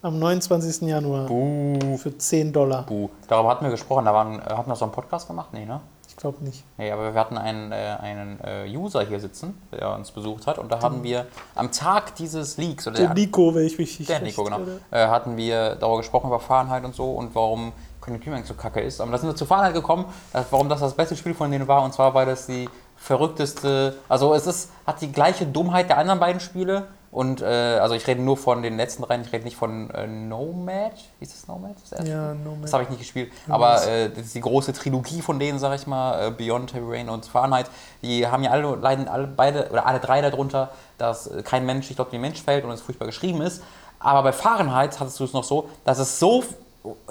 am 29. Januar, Buh. für 10 Dollar. Buh. Darüber hatten wir gesprochen. Da waren, äh, hatten wir so einen Podcast gemacht? Nee, ne? Ich glaube nicht. Nee, aber wir hatten einen, äh, einen äh, User hier sitzen, der uns besucht hat. Und da haben wir am Tag dieses Leaks, oder Der Nico, wäre ich wichtig. der Nico, genau, äh, hatten wir darüber gesprochen, über Fahrenheit und so und warum Konjunktur eigentlich so kacke ist. Aber da sind wir zu Fahrenheit gekommen, dass, warum das das beste Spiel von denen war. Und zwar, weil das die verrückteste, also es ist, hat die gleiche Dummheit der anderen beiden Spiele. Und äh, also ich rede nur von den letzten dreien, ich rede nicht von äh, Nomad. Hieß das Nomad? Das erste? Ja, no Das habe ich nicht gespielt. Aber äh, das ist die große Trilogie von denen, sag ich mal, äh, Beyond, Heavy Rain und Fahrenheit. Die haben ja alle, leiden alle beide oder alle drei darunter, dass äh, kein Mensch, ich glaube, wie ein Mensch fällt und es furchtbar geschrieben ist. Aber bei Fahrenheit hattest du es noch so, dass es so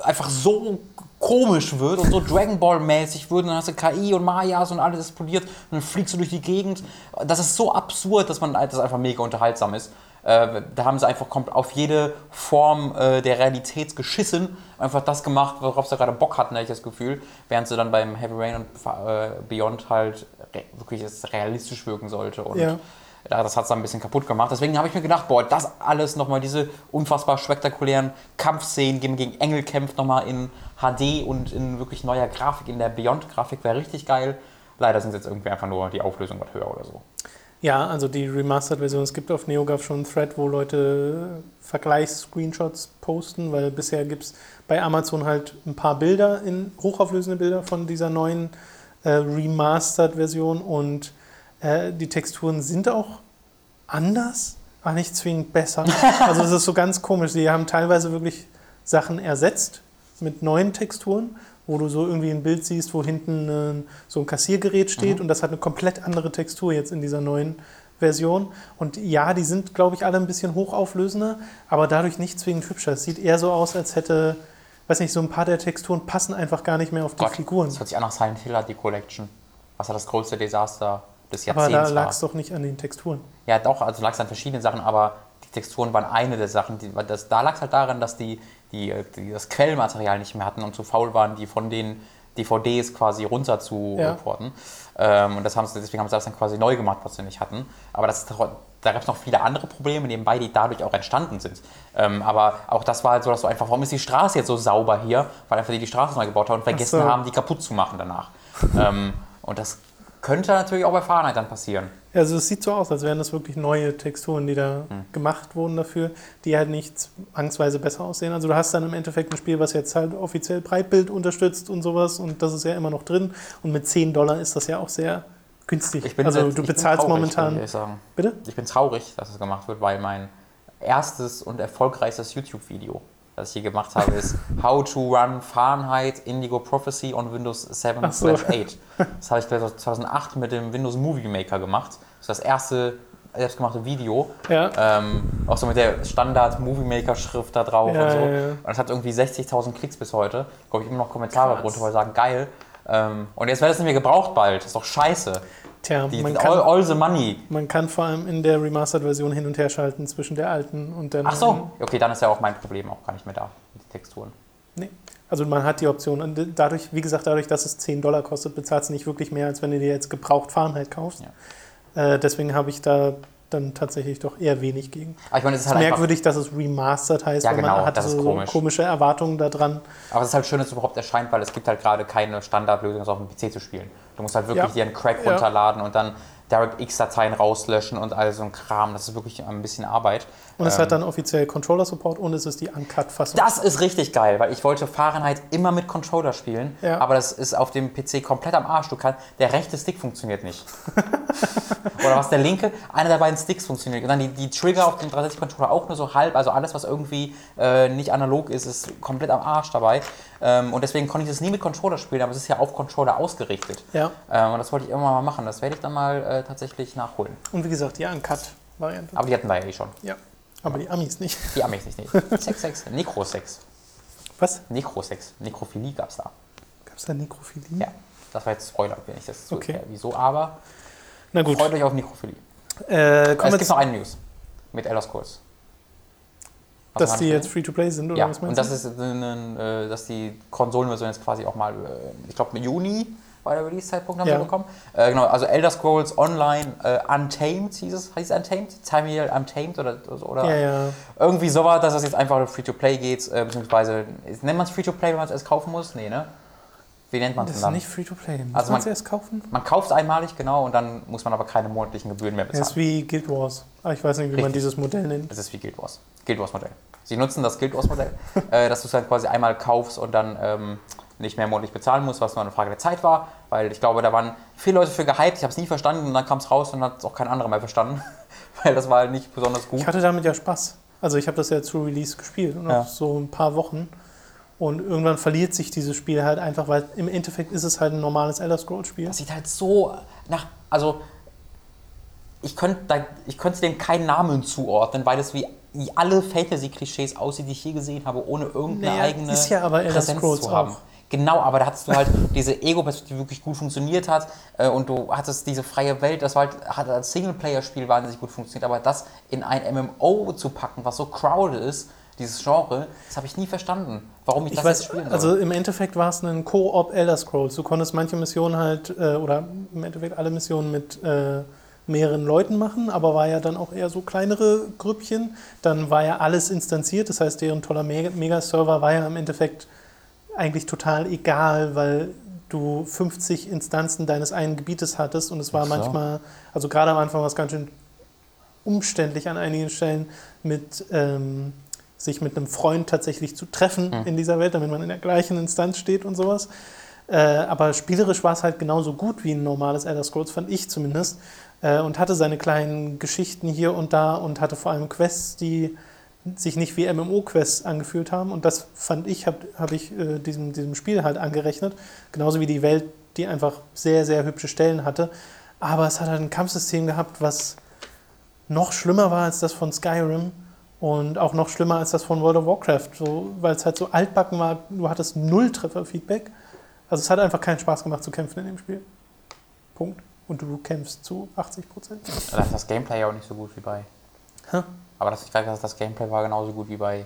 einfach so komisch wird und so Dragon Ball mäßig wird und dann hast du KI und Mayas und alles explodiert und dann fliegst du durch die Gegend. Das ist so absurd, dass man das einfach mega unterhaltsam ist. Äh, da haben sie einfach auf jede Form äh, der Realität geschissen, einfach das gemacht, worauf sie gerade Bock hatten, habe ich das Gefühl, während sie dann beim Heavy Rain und äh, Beyond halt wirklich realistisch wirken sollte und Ja. Ja, das hat es ein bisschen kaputt gemacht. Deswegen habe ich mir gedacht, boah, das alles nochmal, diese unfassbar spektakulären Kampfszenen, man gegen Engel kämpft, nochmal in HD und in wirklich neuer Grafik, in der Beyond-Grafik, wäre richtig geil. Leider sind jetzt irgendwie einfach nur die Auflösung was höher oder so. Ja, also die Remastered-Version. Es gibt auf NeoGAF schon einen Thread, wo Leute Vergleichs-Screenshots posten, weil bisher gibt es bei Amazon halt ein paar Bilder, in hochauflösende Bilder von dieser neuen äh, Remastered-Version und äh, die Texturen sind auch anders, aber nicht zwingend besser. [laughs] Also es ist so ganz komisch. Sie haben teilweise wirklich Sachen ersetzt mit neuen Texturen, wo du so irgendwie ein Bild siehst, wo hinten äh, so ein Kassiergerät steht und das hat eine komplett andere Textur jetzt in dieser neuen Version. Und ja, die sind, glaube ich, alle ein bisschen hochauflösender, aber dadurch nicht zwingend hübscher. Es sieht eher so aus, als hätte, weiß nicht, so ein paar der Texturen passen einfach gar nicht mehr auf die Gott, Figuren. Das hört sich an nach Silent Hill, die Collection. Was war das größte Desaster des Aber da Jahrzehnts lag es doch nicht an den Texturen. Ja, doch, also lag es an verschiedenen Sachen, aber die Texturen waren eine der Sachen. Die, das, da lag es halt daran, dass die, die, die das Quellmaterial nicht mehr hatten und zu faul waren, die von den DVDs quasi runter zu Ja. reporten. Ähm, und das haben sie, deswegen haben sie das dann quasi neu gemacht, was sie nicht hatten. Aber das da gab es noch viele andere Probleme nebenbei, die dadurch auch entstanden sind. Ähm, aber auch das war halt so, dass du einfach, warum ist die Straße jetzt so sauber hier? Weil einfach die die Straße neu gebaut haben und vergessen so. haben, die kaputt zu machen danach. ähm, und das könnte natürlich auch bei Fahrenheit dann passieren. Also es sieht so aus, als wären das wirklich neue Texturen, die da Hm. gemacht wurden dafür, die halt nicht zwangsweise besser aussehen. Also du hast dann im Endeffekt ein Spiel, was jetzt halt offiziell Breitbild unterstützt und sowas und das ist ja immer noch drin. Und mit 10 Dollar ist das ja auch sehr günstig. Ich bin also jetzt- du bezahlst traurig, momentan. Ich sagen. Bitte? Ich bin traurig, dass es gemacht wird, weil mein erstes und erfolgreichstes YouTube-Video, das ich hier gemacht habe, ist How to Run Fahrenheit Indigo Prophecy on Windows 7 Ach so. 8. Das habe ich glaube ich, 2008 mit dem Windows Movie Maker gemacht. Das ist das erste selbstgemachte Video. Ja. Ähm, auch so mit der Standard Movie Maker Schrift da drauf Ja, und so. ja. Und es hat irgendwie 60.000 Klicks bis heute. Glaube ich immer noch Kommentare Krass. drunter, weil sagen, geil. Ähm, und jetzt wird es nicht mehr gebraucht bald. Das ist doch scheiße. Tja, Die, man all, kann, all the money. man kann vor allem in der Remastered-Version hin und her schalten zwischen der alten und der Ach so, okay, dann ist ja auch mein Problem auch gar nicht mehr da den Texturen. Nee. Also man hat die Option. Und dadurch, wie gesagt, dadurch, dass es 10 Dollar kostet, bezahlst du nicht wirklich mehr, als wenn du dir jetzt gebraucht Fahrenheit kaufst. Äh, deswegen habe ich da dann tatsächlich doch eher wenig gegen. Aber ich meine, es Es ist ist halt einfach, merkwürdig, dass es remastered heißt, Ja, weil genau, man hat ist so komisch. komische Erwartungen da dran. aber es ist halt schön, dass es überhaupt erscheint, weil es gibt halt gerade keine Standardlösung, das auf dem PC zu spielen. Du musst halt wirklich Ja. dir einen Crack Ja. runterladen und dann DirectX-Dateien rauslöschen und all so ein Kram. Das ist wirklich ein bisschen Arbeit. Und es Ähm, hat dann offiziell Controller-Support und es ist die Uncut-Fassung. Das ist richtig geil, weil ich wollte Fahrenheit immer mit Controller spielen, Ja. aber das ist auf dem PC komplett am Arsch. Du kannst, der rechte Stick funktioniert nicht. [laughs] Oder was der linke? Einer der beiden Sticks funktioniert. Und dann die, die Trigger auf dem 360-Controller auch nur so halb. Also alles, was irgendwie äh, nicht analog ist, ist komplett am Arsch dabei. Ähm, und deswegen konnte ich das nie mit Controller spielen, aber es ist ja auf Controller ausgerichtet. Ja. Ähm, und das wollte ich immer mal machen. Das werde ich dann mal äh, tatsächlich nachholen. Und wie gesagt, die Uncut-Variante. Aber die hatten wir ja eh schon. Ja. Aber die Amis nicht. Die Amis nicht. Nee. [laughs] Sex, Sex. Necrosex. Was? Necrosex. Nekrophilie gab es da. Gab es da Nekrophilie? Ja, das war jetzt Spoiler, wenn ich das so Okay. erkläre. Wieso, aber Na gut. freut euch auf Nekrophilie. Äh, Es gibt noch eine News mit Elder Scrolls. Dass die das jetzt? Free-to-Play sind, oder Ja, was und meinst das du? ist, ein, äh, dass die Konsolenversion jetzt quasi auch mal, äh, ich glaube, Juni war der Release-Zeitpunkt, haben Ja. wir bekommen. Äh, genau, also Elder Scrolls Online äh, Untamed hieß es, hieß es Untamed? Tamriel Untamed oder, oder Ja, ja. irgendwie so war, dass es jetzt einfach Free-to-Play geht, äh, beziehungsweise, ist- nennt man es Free-to-Play, wenn man es erst kaufen muss? Nee, ne? Wie nennt man es Das denn ist dann? nicht Free-to-Play. Muss Also man es erst kaufen? Man kauft es einmalig, genau, und dann muss man aber keine monatlichen Gebühren mehr bezahlen. ist wie Guild Wars. Aber ich weiß nicht, wie man Richtig. dieses Modell nennt. Das ist wie Guild Wars. Guild Wars Modell. Sie nutzen das Guild Wars Modell, [laughs] äh, dass du es dann quasi einmal kaufst und dann ähm, nicht mehr monatlich bezahlen musst, was nur eine Frage der Zeit war. Weil ich glaube, da waren viele Leute für gehypt. Ich habe es nie verstanden und dann kam es raus und hat es auch kein anderer mehr verstanden. [laughs] weil das war halt nicht besonders gut. Ich hatte damit ja Spaß. Also ich habe das ja zu Release gespielt und Ja. auch so ein paar Wochen. Und irgendwann verliert sich dieses Spiel halt einfach, weil im Endeffekt ist es halt ein normales Elder Scrolls Spiel. Das sieht halt so nach. Also, ich könnte da- ich könnte dem keinen Namen zuordnen, weil das wie, alle Fantasy-Klischees aussieht, die ich je gesehen habe, ohne irgendeine Naja, eigene ist ja aber Elder Präsenz Scrolls zu haben. auch. Genau, aber da hattest du halt [laughs] diese Ego-Perspektive, die wirklich gut funktioniert hat äh, und du hattest diese freie Welt, das war halt, hat als Singleplayer-Spiel wahnsinnig gut funktioniert, aber das in ein MMO zu packen, was so crowded ist, dieses Genre, das habe ich nie verstanden, warum ich, Ich das jetzt weiß, spielen soll. also im Endeffekt war es ein Co-op Elder Scrolls. Du konntest manche Missionen halt, äh, oder im Endeffekt alle Missionen mit äh, mehreren Leuten machen, aber war ja dann auch eher so kleinere Grüppchen. Dann war ja alles instanziert, das heißt, deren toller Me- Megaserver war ja im Endeffekt eigentlich total egal, weil du 50 Instanzen deines einen Gebietes hattest und es war so. manchmal, also gerade am Anfang war es ganz schön umständlich an einigen Stellen mit ähm, sich mit einem Freund tatsächlich zu treffen Mhm. in dieser Welt, damit man in der gleichen Instanz steht und sowas. Äh, aber spielerisch war es halt genauso gut wie ein normales Elder Scrolls, fand ich zumindest. Äh, und hatte seine kleinen Geschichten hier und da und hatte vor allem Quests, die sich nicht wie MMO-Quests angefühlt haben. Und das fand ich, habe hab ich äh, diesem, diesem Spiel halt angerechnet. Genauso wie die Welt, die einfach sehr, sehr hübsche Stellen hatte. Aber es hat halt ein Kampfsystem gehabt, was noch schlimmer war als das von Skyrim und auch noch schlimmer als das von World of Warcraft, so, weil es halt so altbacken war. Du hattest null Treffer-Feedback. Also es hat einfach keinen Spaß gemacht zu kämpfen in dem Spiel. Punkt. Und du kämpfst zu 80 Prozent. Da ist das Gameplay ja auch nicht so gut wie bei. Hä? Aber das, ich weiß, das Gameplay war genauso gut wie bei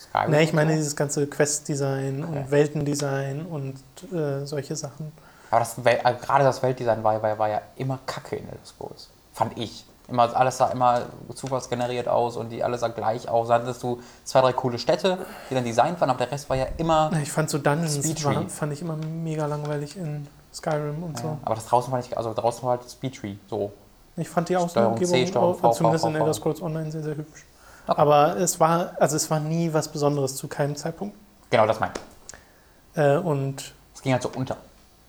Skyrim. Ne, ich meine so. dieses ganze Quest-Design Okay. und Weltendesign und äh, solche Sachen. Aber das, äh, gerade das Weltdesign war, war, war ja immer kacke in Elder Scrolls. Fand ich. Immer, alles sah immer zufallsgeneriert aus und die alles sah gleich aus. Dann hattest du zwei, drei coole Städte, die dann designt waren, aber der Rest war ja immer. Ich fand so Dungeons war, fand ich immer mega langweilig in Skyrim und so. Ja, aber das draußen fand ich, also draußen war halt Speedtree. So. Ich fand die Außenumgebung, zumindest in Elder. Scrolls Online, sehr, sehr hübsch. Okay. Aber es war, also es war nie was Besonderes zu keinem Zeitpunkt. Genau, das meinte ich. Äh, und Es ging halt so unter.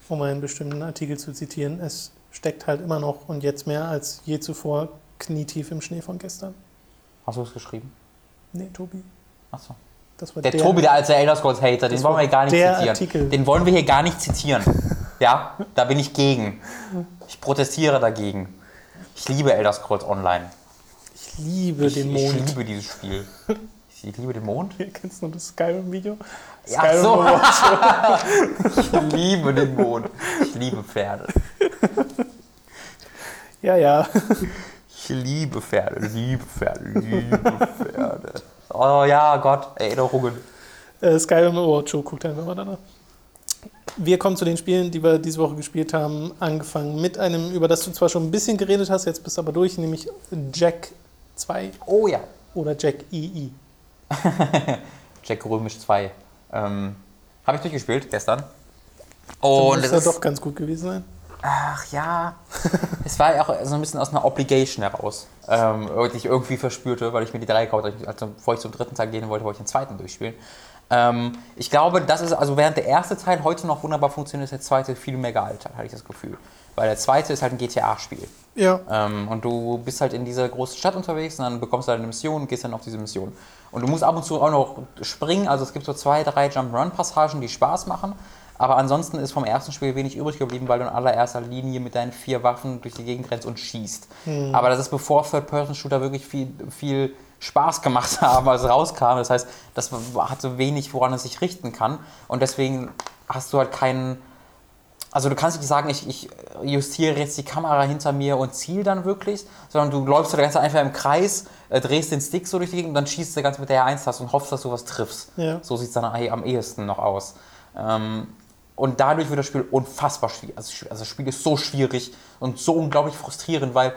um einen bestimmten Artikel zu zitieren, es steckt halt immer noch und jetzt mehr als je zuvor knietief im Schnee von gestern. Hast du es geschrieben? Nee, Tobi. Achso. Das war Der, Tobi, der als der Elder Scrolls Hater, den wollen war wir hier gar nicht der zitieren. Artikel. Den wollen wir hier gar nicht zitieren. [laughs] Ja, da bin ich gegen. Ich protestiere dagegen. Ich liebe Elder Scrolls Online. Ich liebe Ich, den ich Mond. liebe dieses Spiel. Ich, ich liebe den Mond. [laughs] Kennst du noch das Skyrim-Video? Ja, Skyrim so. [laughs] Ich liebe den Mond. Ich liebe Pferde. Ja, ja. Ich liebe Pferde, liebe Pferde, liebe Pferde. Oh ja, Gott, Erinnerungen. Äh, Skyrim Award Show, guckt einfach mal danach. Wir kommen zu den Spielen, die wir diese Woche gespielt haben. Angefangen mit einem, über das du zwar schon ein bisschen geredet hast, jetzt bist du aber durch, nämlich Jack 2. Oh ja. Oder Jack II. [laughs] Jack Römisch 2. Ähm, Habe ich durchgespielt gestern. Und das muss ja doch ganz gut gewesen sein. Ach ja. es war ja auch so ein bisschen aus einer Obligation heraus, ähm, die ich irgendwie verspürte, weil ich mir die drei gekauft habe. Also, bevor ich zum dritten Teil gehen wollte, wollte ich den zweiten durchspielen. Ähm, ich glaube, das ist, also während der erste Teil heute noch wunderbar funktioniert, ist der zweite viel mehr gealtert, hatte ich das Gefühl. Weil der zweite ist halt ein GTA-Spiel. Ja. Ähm, und du bist halt in dieser großen Stadt unterwegs und dann bekommst du halt eine Mission und gehst dann auf diese Mission. Und du musst ab und zu auch noch springen, also es gibt so zwei, drei Jump-Run-Passagen, die Spaß machen. Aber ansonsten ist vom ersten Spiel wenig übrig geblieben, weil du in allererster Linie mit deinen vier Waffen durch die Gegend rennst und schießt. Hm. Aber das ist bevor Third-Person-Shooter wirklich viel, viel Spaß gemacht [laughs] haben, als es rauskam. Das heißt, das hatte wenig, woran es sich richten kann. Und deswegen hast du halt keinen. Also du kannst nicht sagen, ich, ich justiere jetzt die Kamera hinter mir und ziel dann wirklich, sondern du läufst da ganz einfach im Kreis, äh, drehst den Stick so durch die Gegend und dann schießt du ganz mit der R1-Taste und hoffst, dass du was triffst. Ja. So sieht es dann am ehesten noch aus. Ähm, und dadurch wird das Spiel unfassbar schwierig. Also, also das Spiel ist so schwierig und so unglaublich frustrierend, weil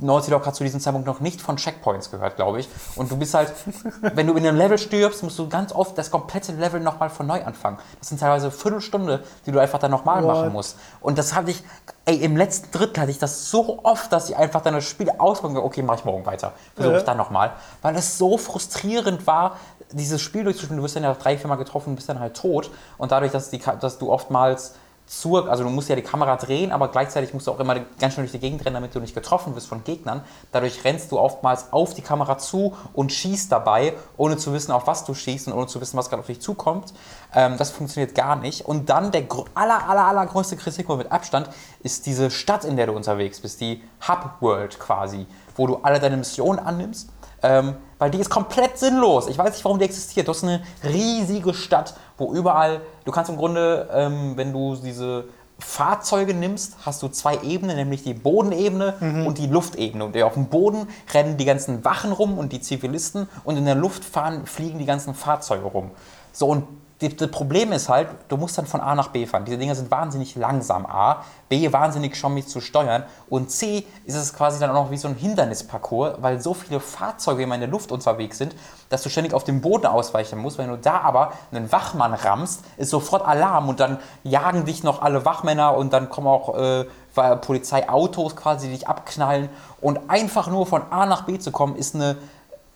Naughty Dog hat zu diesem Zeitpunkt noch nicht von Checkpoints gehört, glaube ich. Und du bist halt, [laughs] wenn du in einem Level stirbst, musst du ganz oft das komplette Level nochmal von neu anfangen. Das sind teilweise Viertelstunde, die du einfach dann nochmal machen musst. Und das hatte ich, ey, im letzten Drittel hatte ich das so oft, dass ich einfach dann das Spiel ausprobiere, okay, mach ich morgen weiter. Versuche ich dann nochmal. Weil es so frustrierend war, dieses Spiel durchzuspielen. Du wirst dann ja drei, vier Mal getroffen und bist dann halt tot. Und dadurch, dass, die, dass du oftmals zur, also du musst ja die Kamera drehen, aber gleichzeitig musst du auch immer ganz schnell durch die Gegend rennen, damit du nicht getroffen wirst von Gegnern. Dadurch rennst du oftmals auf die Kamera zu und schießt dabei, ohne zu wissen, auf was du schießt und ohne zu wissen, was gerade auf dich zukommt. Ähm, das funktioniert gar nicht. Und dann der aller, aller, aller größte Kritikpunkt mit Abstand ist diese Stadt, in der du unterwegs bist, die Hub World quasi, wo du alle deine Missionen annimmst. Ähm, weil die ist komplett sinnlos. Ich weiß nicht, warum die existiert. Du hast eine riesige Stadt, wo überall, du kannst im Grunde, ähm, wenn du diese Fahrzeuge nimmst, hast du zwei Ebenen, nämlich die Bodenebene mhm. und die Luftebene. Und auf dem Boden rennen die ganzen Wachen rum und die Zivilisten und in der Luft fahren, fliegen die ganzen Fahrzeuge rum. So, und das Problem ist halt, du musst dann von A nach B fahren. Diese Dinger sind wahnsinnig langsam, A. B, wahnsinnig schwammig zu steuern. Und C, ist es quasi dann auch noch wie so ein Hindernisparcours, weil so viele Fahrzeuge immer in der Luft unterwegs sind, dass du ständig auf dem Boden ausweichen musst. Wenn du da aber einen Wachmann rammst, ist sofort Alarm und dann jagen dich noch alle Wachmänner und dann kommen auch äh, Polizeiautos quasi, die dich abknallen. Und einfach nur von A nach B zu kommen, ist eine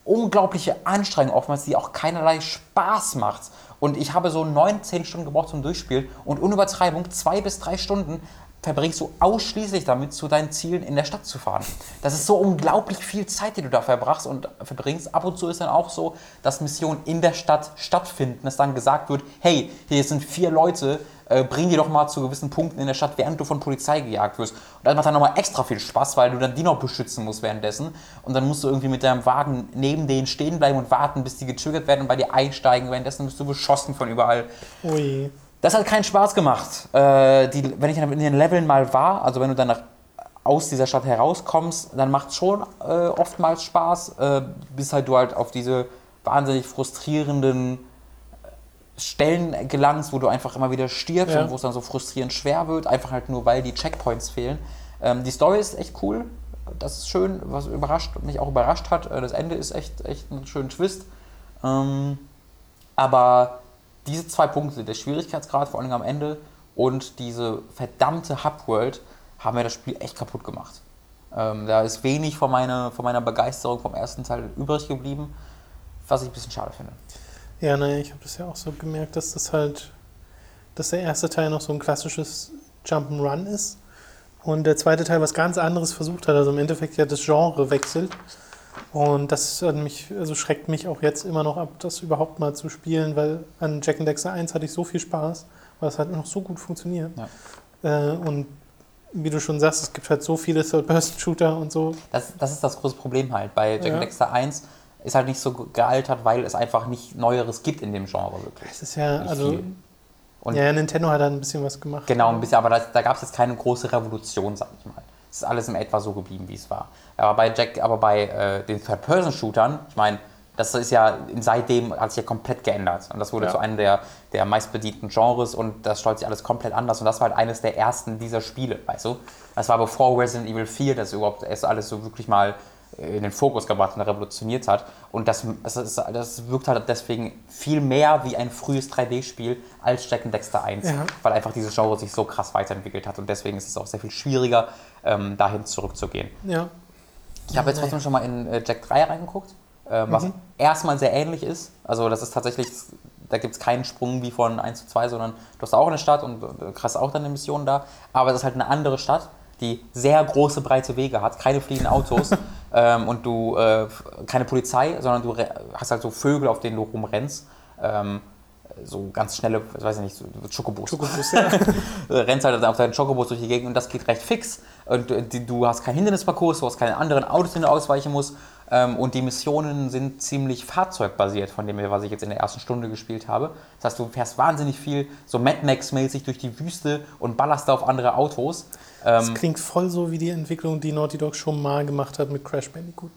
unglaubliche Anstrengung oftmals, die auch keinerlei Spaß macht. Und ich habe so neun, zehn Stunden gebraucht zum Durchspielen und Unübertreibung zwei bis drei Stunden verbringst du ausschließlich damit, zu deinen Zielen in der Stadt zu fahren. Das ist so unglaublich viel Zeit, die du da verbrachst und verbringst. Ab und zu ist dann auch so, dass Missionen in der Stadt stattfinden, dass dann gesagt wird, hey, hier sind vier Leute, äh, bring die doch mal zu gewissen Punkten in der Stadt, während du von Polizei gejagt wirst. Und das macht dann nochmal extra viel Spaß, weil du dann die noch beschützen musst währenddessen. Und dann musst du irgendwie mit deinem Wagen neben denen stehen bleiben und warten, bis die getriggert werden und bei dir einsteigen. Währenddessen bist du beschossen von überall. Ui. Das hat keinen Spaß gemacht. Äh, die, wenn ich in den Leveln mal war, also wenn du dann nach, aus dieser Stadt herauskommst, dann macht es schon äh, oftmals Spaß, äh, bis halt du halt auf diese wahnsinnig frustrierenden Stellen gelangst, wo du einfach immer wieder stirbst ja. und wo es dann so frustrierend schwer wird, einfach halt nur, weil die Checkpoints fehlen. Ähm, die Story ist echt cool, das ist schön, was überrascht, mich auch überrascht hat. Äh, das Ende ist echt, echt ein schöner Twist. Ähm, aber diese zwei Punkte, der Schwierigkeitsgrad vor allem am Ende und diese verdammte Hub-World, haben mir das Spiel echt kaputt gemacht. Ähm, da ist wenig von meiner, von meiner Begeisterung vom ersten Teil übrig geblieben, was ich ein bisschen schade finde. Ja, naja, ich habe das ja auch so gemerkt, dass das halt, dass der erste Teil noch so ein klassisches Jump'n'Run ist und der zweite Teil was ganz anderes versucht hat, also im Endeffekt ja das Genre wechselt. Und das hat mich, also schreckt mich auch jetzt immer noch ab, das überhaupt mal zu spielen, weil an Jack and Dexter 1 hatte ich so viel Spaß, weil es halt noch so gut funktioniert. Ja. Äh, und wie du schon sagst, es gibt halt so viele Third-Person-Shooter und so. Das, das ist das große Problem halt. Bei Jack ja. and Dexter 1 ist halt nicht so gealtert, weil es einfach nicht Neueres gibt in dem Genre wirklich. Es ist ja, nicht also. ja, Nintendo hat da ein bisschen was gemacht. Genau, ein bisschen, aber da, da gab es jetzt keine große Revolution, sag ich mal. Es ist alles in etwa so geblieben, wie es war. Aber bei Jack, aber bei äh, den Third-Person-Shootern, ich meine, das ist ja seitdem hat sich ja komplett geändert. Und das wurde ja. zu einem der, der meistbedienten Genres und das steuert sich alles komplett anders. Und das war halt eines der ersten dieser Spiele, weißt du? Das war bevor Resident Evil 4 das überhaupt erst alles so wirklich mal in den Fokus gebracht und revolutioniert hat. Und das, das, das wirkt halt deswegen viel mehr wie ein frühes 3D-Spiel als Jack and Dexter 1, ja. weil einfach dieses Genre sich so krass weiterentwickelt hat und deswegen ist es auch sehr viel schwieriger, ähm, dahin zurückzugehen. Ja. Ich habe jetzt trotzdem schon mal in äh, Jack 3 reingeguckt, äh, was mhm. erstmal sehr ähnlich ist. Also das ist tatsächlich, da gibt es keinen Sprung wie von 1 zu 2, sondern du hast auch eine Stadt und äh, hast auch deine Mission da, aber es ist halt eine andere Stadt die sehr große, breite Wege hat, keine fliegenden Autos [laughs] ähm, und du äh, keine Polizei, sondern du hast halt so Vögel, auf denen du rumrennst. Ähm, so ganz schnelle, ich weiß nicht, so Chocobos. Chocobos, [laughs] ja. rennst halt auf deinen Chocobos durch die Gegend und das geht recht fix. Und äh, du hast keinen Hindernisparcours, du hast keine anderen Autos, denen du ausweichen musst. Ähm, und die Missionen sind ziemlich fahrzeugbasiert, von dem her, was ich jetzt in der ersten Stunde gespielt habe. Das heißt, du fährst wahnsinnig viel so Mad Max-mäßig durch die Wüste und ballerst auf andere Autos. Das ähm, klingt voll so wie die Entwicklung, die Naughty Dog schon mal gemacht hat mit Crash Bandicoot.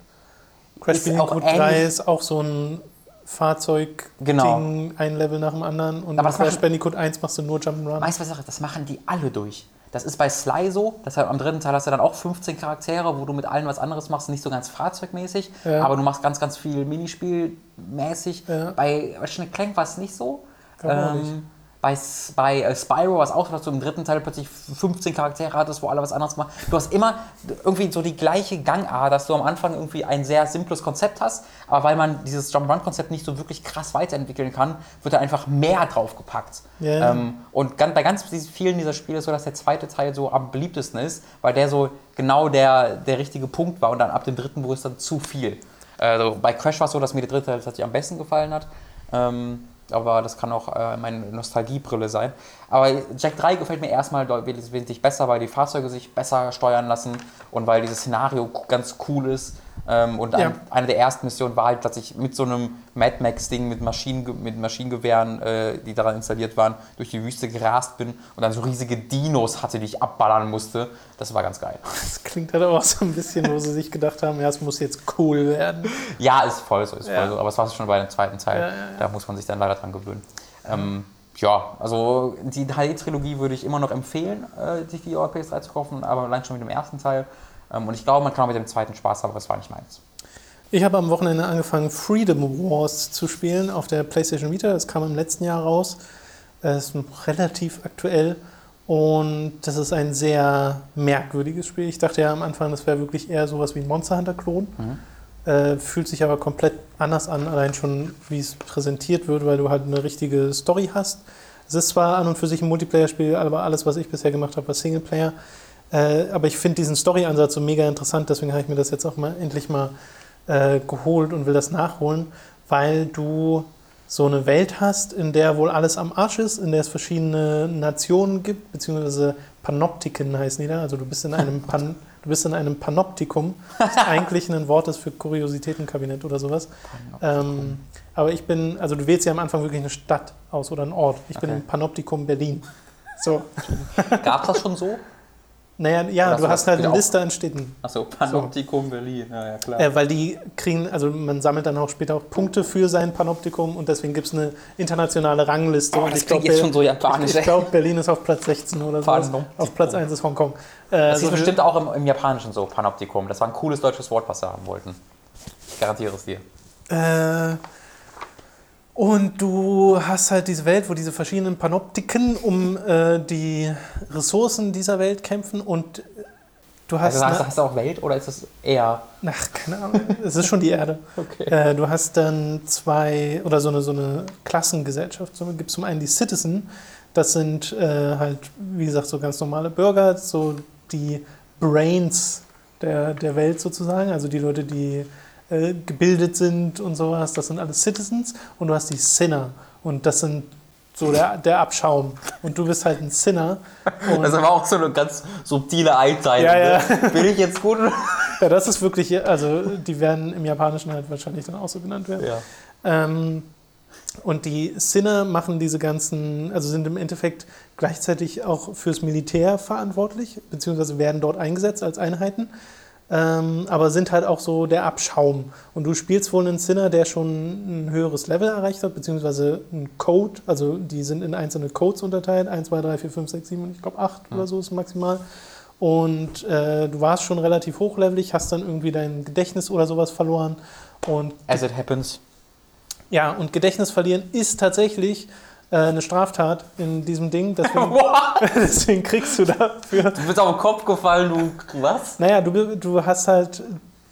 Crash Bandicoot 3 ist auch so ein Fahrzeug, genau. ein Level nach dem anderen. Und Aber Crash Bandicoot 1 machst du nur Jump'n'Run. Weißt du was, das machen die alle durch. Das ist bei Sly so, deshalb am dritten Teil hast du dann auch 15 Charaktere, wo du mit allen was anderes machst, nicht so ganz fahrzeugmäßig, ja. aber du machst ganz, ganz viel Minispielmäßig. Ja. Bei Ratchet Clank war es nicht so. Ähm, bei, bei äh, Spyro war es auch so, dass du im dritten Teil plötzlich 15 Charaktere hattest, wo alle was anderes machen. Du hast immer irgendwie so die gleiche Gangart, dass du am Anfang irgendwie ein sehr simples Konzept hast, aber weil man dieses Jump-Run-Konzept nicht so wirklich krass weiterentwickeln kann, wird da einfach mehr draufgepackt. Yeah. Ähm, und bei ganz vielen dieser Spiele ist so, dass der zweite Teil so am beliebtesten ist, weil der so genau der, der richtige Punkt war und dann ab dem dritten wurde es dann zu viel. Also bei Crash war es so, dass mir der dritte Teil tatsächlich am besten gefallen hat. Ähm, aber das kann auch äh, meine Nostalgiebrille sein. Aber Jack 3 gefällt mir erstmal wesentlich besser, weil die Fahrzeuge sich besser steuern lassen und weil dieses Szenario ganz cool ist ähm, und ja. ein, eine der ersten Missionen war halt, dass ich mit so einem Mad Max-Ding mit, Maschinen, mit Maschinengewehren, äh, die daran installiert waren, durch die Wüste gerast bin und dann so riesige Dinos hatte, die ich abballern musste. Das war ganz geil. [laughs] Das klingt halt auch so ein bisschen, wo sie sich gedacht haben, ja, es muss jetzt cool werden. Ja, ist voll so, ist ja. voll so. Aber es war schon bei dem zweiten Teil. Ja, da muss man sich dann leider dran gewöhnen. Ähm, ja, also die HD-Trilogie würde ich immer noch empfehlen, äh, sich die PS3 zu kaufen, aber allein schon mit dem ersten Teil. Ähm, und ich glaube, man kann auch mit dem zweiten Spaß haben, aber es war nicht meins. Ich habe am Wochenende angefangen, Freedom Wars zu spielen auf der PlayStation Vita. Das kam im letzten Jahr raus. Es ist relativ aktuell und das ist ein sehr merkwürdiges Spiel. Ich dachte ja am Anfang, das wäre wirklich eher sowas wie ein Monster Hunter-Klon. Mhm. Äh, fühlt sich aber komplett anders an, allein schon, wie es präsentiert wird, weil du halt eine richtige Story hast. Es ist zwar an und für sich ein Multiplayer-Spiel, aber alles, was ich bisher gemacht habe, war Singleplayer. Äh, aber ich finde diesen Story-Ansatz so mega interessant, deswegen habe ich mir das jetzt auch mal endlich mal äh, geholt und will das nachholen, weil du so eine Welt hast, in der wohl alles am Arsch ist, in der es verschiedene Nationen gibt, beziehungsweise Panoptiken heißen die da. Also du bist in einem, [laughs] Pan, du bist in einem Panoptikum, das eigentlich ein Wort ist für Kuriositätenkabinett oder sowas. Ähm, aber ich bin, also du wählst ja am Anfang wirklich eine Stadt aus oder einen Ort. Ich okay. bin im Panoptikum Berlin. So. Gab das schon so? Naja, ja, du hast halt eine Liste an Städten. Achso, Panoptikum so. Berlin, ja, ja klar. Äh, weil die kriegen, also man sammelt dann auch später auch Punkte für sein Panoptikum und deswegen gibt es eine internationale Rangliste. Oh, und das ich glaube, jetzt schon so japanisch. Ich, ich glaube, Berlin ist auf Platz 16 oder so. Auf Platz 1 ist Hongkong. Äh, das ist so bestimmt auch im, im, Japanischen so, Panoptikum. Das war ein cooles deutsches Wort, was sie haben wollten. Ich garantiere es dir. Äh, und du hast halt diese Welt, wo diese verschiedenen Panoptiken um äh, die Ressourcen dieser Welt kämpfen und du hast. Also hast, hast du auch Welt oder ist es eher. Ach, keine Ahnung. es ist schon die Erde. [laughs] Okay. Äh, du hast dann zwei oder so eine, so eine Klassengesellschaft. So gibt es zum einen die Citizen, das sind äh, halt, wie gesagt, so ganz normale Bürger, so die Brains der, der Welt sozusagen, also die Leute, die äh, gebildet sind und sowas. Das sind alles Citizens. Und du hast die Sinner. Und das sind so der, der Abschaum. Und du bist halt ein Sinner. das ist aber auch so eine ganz subtile Einteilung. Ja, ja. Ne? Bin ich jetzt gut? ja, das ist wirklich, also die werden im Japanischen halt wahrscheinlich dann auch so genannt werden. Ja. Ähm, Und die Sinner machen diese ganzen, also sind im Endeffekt gleichzeitig auch fürs Militär verantwortlich, beziehungsweise werden dort eingesetzt als Einheiten, ähm, aber sind halt auch so der Abschaum. Und du spielst wohl einen Sinner, der schon ein höheres Level erreicht hat, beziehungsweise ein Code, also die sind in einzelne Codes unterteilt, 1, 2, 3, 4, 5, 6, 7 und ich glaube 8 mhm. oder so ist maximal. Und äh, du warst schon relativ hochlevelig, hast dann irgendwie dein Gedächtnis oder sowas verloren. Und As it happens. Ja, und Gedächtnis verlieren ist tatsächlich äh, eine Straftat in diesem Ding. Deswegen, [laughs] [laughs] deswegen, kriegst du dafür. Du bist auf den Kopf gefallen, du. Was? Naja, du, du hast halt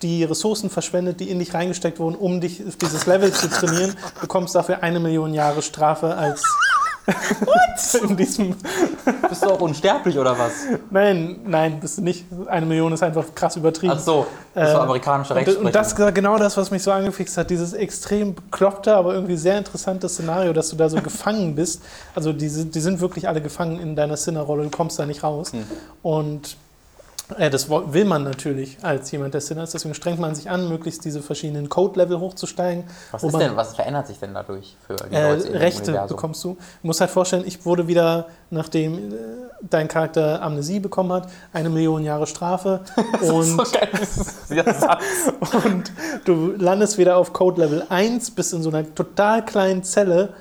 die Ressourcen verschwendet, die in dich reingesteckt wurden, um dich auf dieses Level zu trainieren, bekommst dafür eine Million Jahre Strafe als What? [laughs] In diesem bist du auch unsterblich oder was? Nein, nein, bist du nicht. Eine Million ist einfach krass übertrieben. Ach so, das war äh, amerikanische Rechtsprechung. Und das ist genau das, was mich so angefixt hat. Dieses extrem bekloppte, aber irgendwie sehr interessante Szenario, dass du da so [laughs] gefangen bist. Also die, die sind wirklich alle gefangen in deiner Sinner-Rolle. Du kommst da nicht raus. Hm. Und das will man natürlich als jemand, der Sinner ist. Deswegen strengt man sich an, möglichst diese verschiedenen Code-Level hochzusteigen. Was, ist denn, was verändert sich denn dadurch für die äh, Leute Rechte bekommst du. Du musst halt vorstellen, ich wurde wieder, nachdem äh, dein Charakter Amnesie bekommen hat, eine Million Jahre Strafe. [laughs] und, [laughs] und du landest wieder auf Code-Level 1, bist in so einer total kleinen Zelle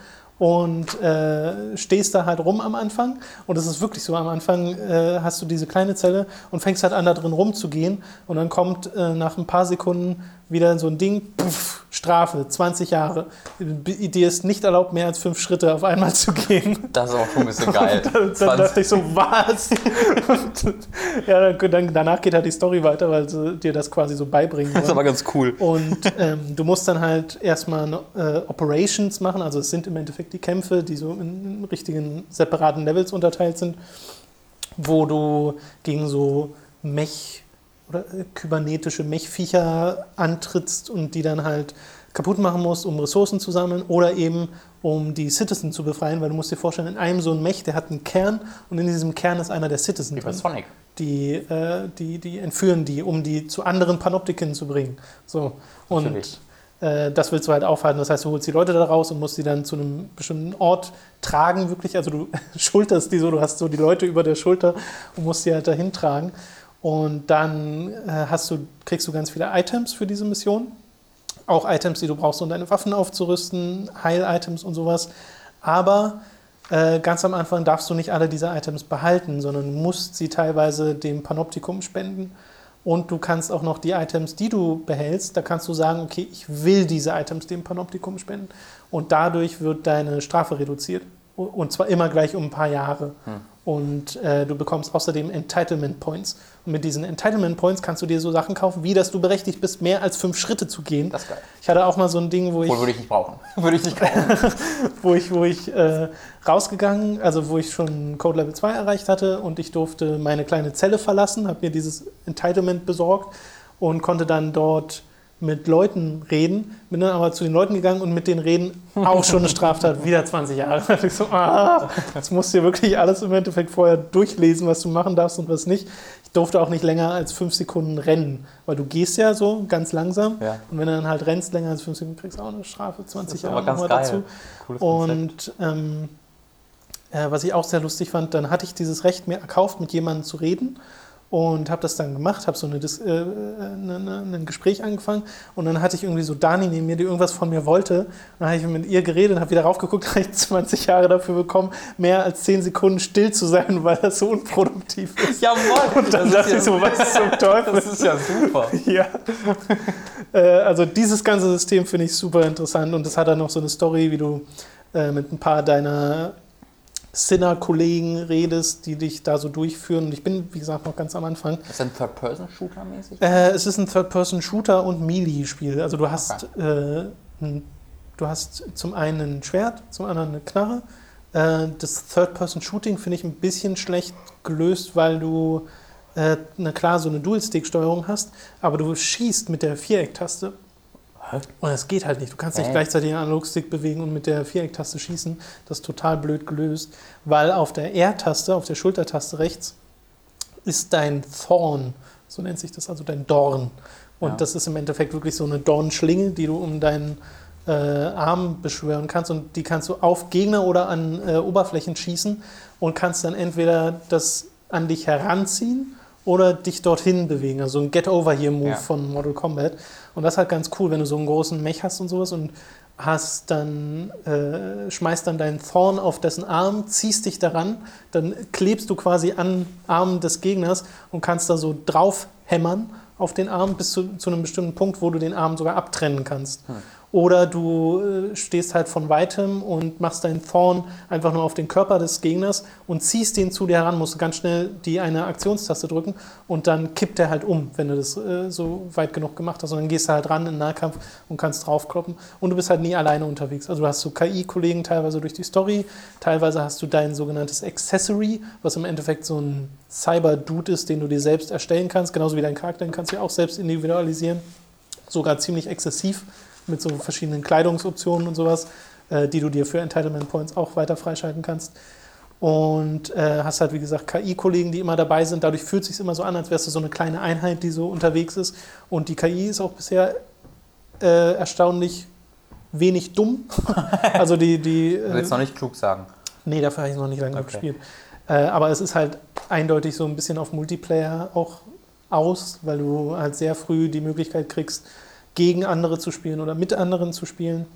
und äh, stehst da halt rum am Anfang. Und es ist wirklich so, am Anfang äh, hast du diese kleine Zelle und fängst halt an, da drin rumzugehen. Und dann kommt äh, nach ein paar Sekunden wieder so ein Ding, puff, Strafe, 20 Jahre. Dir ist nicht erlaubt, mehr als fünf Schritte auf einmal zu gehen. Das ist auch schon ein bisschen geil. [laughs] dann, dann dachte ich so, was? und, [laughs] ja, dann, danach geht halt die Story weiter, weil sie dir das quasi so beibringen. Das ist aber ganz cool. Und ähm, du musst dann halt erstmal äh, Operations machen, also es sind im Endeffekt die Kämpfe, die so in, in richtigen separaten Levels unterteilt sind, wo du gegen so Mech- oder äh, kybernetische Mechviecher antrittst und die dann halt kaputt machen musst, um Ressourcen zu sammeln oder eben um die Citizen zu befreien, weil du musst dir vorstellen, in einem so ein Mech, der hat einen Kern und in diesem Kern ist einer der Citizen Wie drin. Sonic. Die, äh, die, die entführen die, um die zu anderen Panoptiken zu bringen. So. Und äh, das willst du halt aufhalten. Das heißt, du holst die Leute da raus und musst die dann zu einem bestimmten Ort tragen, wirklich. Also du [laughs] schulterst die so, du hast so die Leute über der Schulter und musst die halt dahin tragen. Und dann äh, hast du, kriegst du ganz viele Items für diese Mission. Auch Items, die du brauchst, um deine Waffen aufzurüsten, Heil-Items und sowas. Aber äh, ganz am Anfang darfst du nicht alle diese Items behalten, sondern musst sie teilweise dem Panoptikum spenden. Und du kannst auch noch die Items, die du behältst, da kannst du sagen, okay, ich will diese Items dem Panoptikum spenden. Und dadurch wird deine Strafe reduziert. Und zwar immer gleich um ein paar Jahre. Hm. Und äh, du bekommst außerdem Entitlement Points. Und mit diesen Entitlement Points kannst du dir so Sachen kaufen, wie dass du berechtigt bist, mehr als fünf Schritte zu gehen. Das ist geil. Ich hatte auch mal so ein Ding, wo ich. Wohl würde ich nicht brauchen. [laughs] würde ich nicht kaufen. [laughs] wo ich, wo ich äh, rausgegangen, also wo ich schon Code Level 2 erreicht hatte und ich durfte meine kleine Zelle verlassen, habe mir dieses Entitlement besorgt und konnte dann dort mit Leuten reden, bin dann aber zu den Leuten gegangen und mit denen reden, auch schon eine Straftat, wieder 20 Jahre. [laughs] Ich so, ah, jetzt musst du dir wirklich alles im Endeffekt vorher durchlesen, was du machen darfst und was nicht. Ich durfte auch nicht länger als fünf Sekunden rennen, weil du gehst ja so ganz langsam ja. und wenn du dann halt rennst länger als fünf Sekunden, kriegst du auch eine Strafe, 20 Jahre aber dazu. Cooles und ähm, äh, was ich auch sehr lustig fand, dann hatte ich dieses Recht mir erkauft, mit jemandem zu reden und habe das dann gemacht, habe so eine, äh, eine, eine, ein Gespräch angefangen und dann hatte ich irgendwie so Dani neben mir, die irgendwas von mir wollte. Dann habe ich mit ihr geredet und habe wieder raufgeguckt, [laughs] habe ich 20 Jahre dafür bekommen, mehr als 10 Sekunden still zu sein, weil das so unproduktiv ist. [laughs] Ja, moin! Und dann dachte ja ich so, was zum Teufel? Das ist ja super. [laughs] ja. Äh, also dieses ganze System finde ich super interessant und das hat dann noch so eine Story, wie du äh, mit ein paar deiner Sinner-Kollegen redest, die dich da so durchführen. Und ich bin, wie gesagt, noch ganz am Anfang. Ist das ein Third-Person-Shooter mäßig? Äh, es ist ein Third-Person-Shooter und Melee-Spiel. Also du hast, okay. äh, ein, du hast zum einen ein Schwert, zum anderen eine Knarre. Äh, das Third-Person-Shooting finde ich ein bisschen schlecht gelöst, weil du äh, na klar so eine Dual-Stick-Steuerung hast, aber du schießt mit der Viereck-Taste und das geht halt nicht. Du kannst nicht hey. gleichzeitig den Analogstick bewegen und mit der Vierecktaste schießen. Das ist total blöd gelöst, weil auf der R-Taste, auf der Schultertaste rechts, ist dein Thorn, so nennt sich das, also dein Dorn. Und ja. das ist im Endeffekt wirklich so eine Dornschlinge, die du um deinen äh, Armen beschwören kannst und die kannst du auf Gegner oder an äh, Oberflächen schießen und kannst dann entweder das an dich heranziehen oder dich dorthin bewegen. Also ein Get-Over-Here-Move ja. von Mortal Kombat. Und das ist halt ganz cool, wenn du so einen großen Mech hast und sowas und hast dann, äh, schmeißt dann deinen Thorn auf dessen Arm, ziehst dich daran, dann klebst du quasi an Arm des Gegners und kannst da so drauf hämmern auf den Arm bis zu, zu einem bestimmten Punkt, wo du den Arm sogar abtrennen kannst. Hm. Oder du äh, stehst halt von weitem und machst deinen Thorn einfach nur auf den Körper des Gegners und ziehst den zu dir heran, musst ganz schnell die eine Aktionstaste drücken und dann kippt er halt um, wenn du das äh, so weit genug gemacht hast. Und dann gehst du halt ran in Nahkampf und kannst draufkloppen. Und du bist halt nie alleine unterwegs. Also du hast so KI-Kollegen teilweise durch die Story, teilweise hast du dein sogenanntes Accessory, was im Endeffekt so ein Cyber-Dude ist, den du dir selbst erstellen kannst, genauso wie dein Charakter, den kannst du ja auch selbst individualisieren. Sogar ziemlich exzessiv mit so verschiedenen Kleidungsoptionen und sowas, äh, die du dir für Entitlement Points auch weiter freischalten kannst. Und äh, hast halt, wie gesagt, KI-Kollegen, die immer dabei sind. Dadurch fühlt es sich immer so an, als wärst du so eine kleine Einheit, die so unterwegs ist. Und die KI ist auch bisher äh, erstaunlich wenig dumm. [laughs] also die, die, du willst äh, noch nicht klug sagen. Nee, dafür habe ich noch nicht lange okay. gespielt. Äh, aber es ist halt eindeutig so ein bisschen auf Multiplayer auch aus, weil du halt sehr früh die Möglichkeit kriegst, gegen andere zu spielen oder mit anderen zu spielen.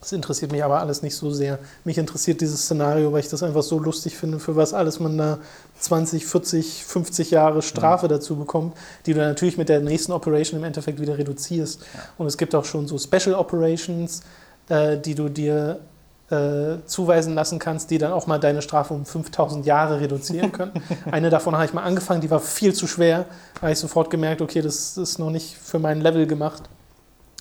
Das interessiert mich aber alles nicht so sehr. Mich interessiert dieses Szenario, weil ich das einfach so lustig finde, für was alles man da 20, 40, 50 Jahre Strafe mhm. dazu bekommt, die du natürlich mit der nächsten Operation im Endeffekt wieder reduzierst. Und es gibt auch schon so Special Operations, äh, die du dir äh, zuweisen lassen kannst, die dann auch mal deine Strafe um 5000 Jahre reduzieren können. [laughs] Eine davon habe ich mal angefangen, die war viel zu schwer. Da habe ich sofort gemerkt, okay, das ist noch nicht für mein Level gemacht.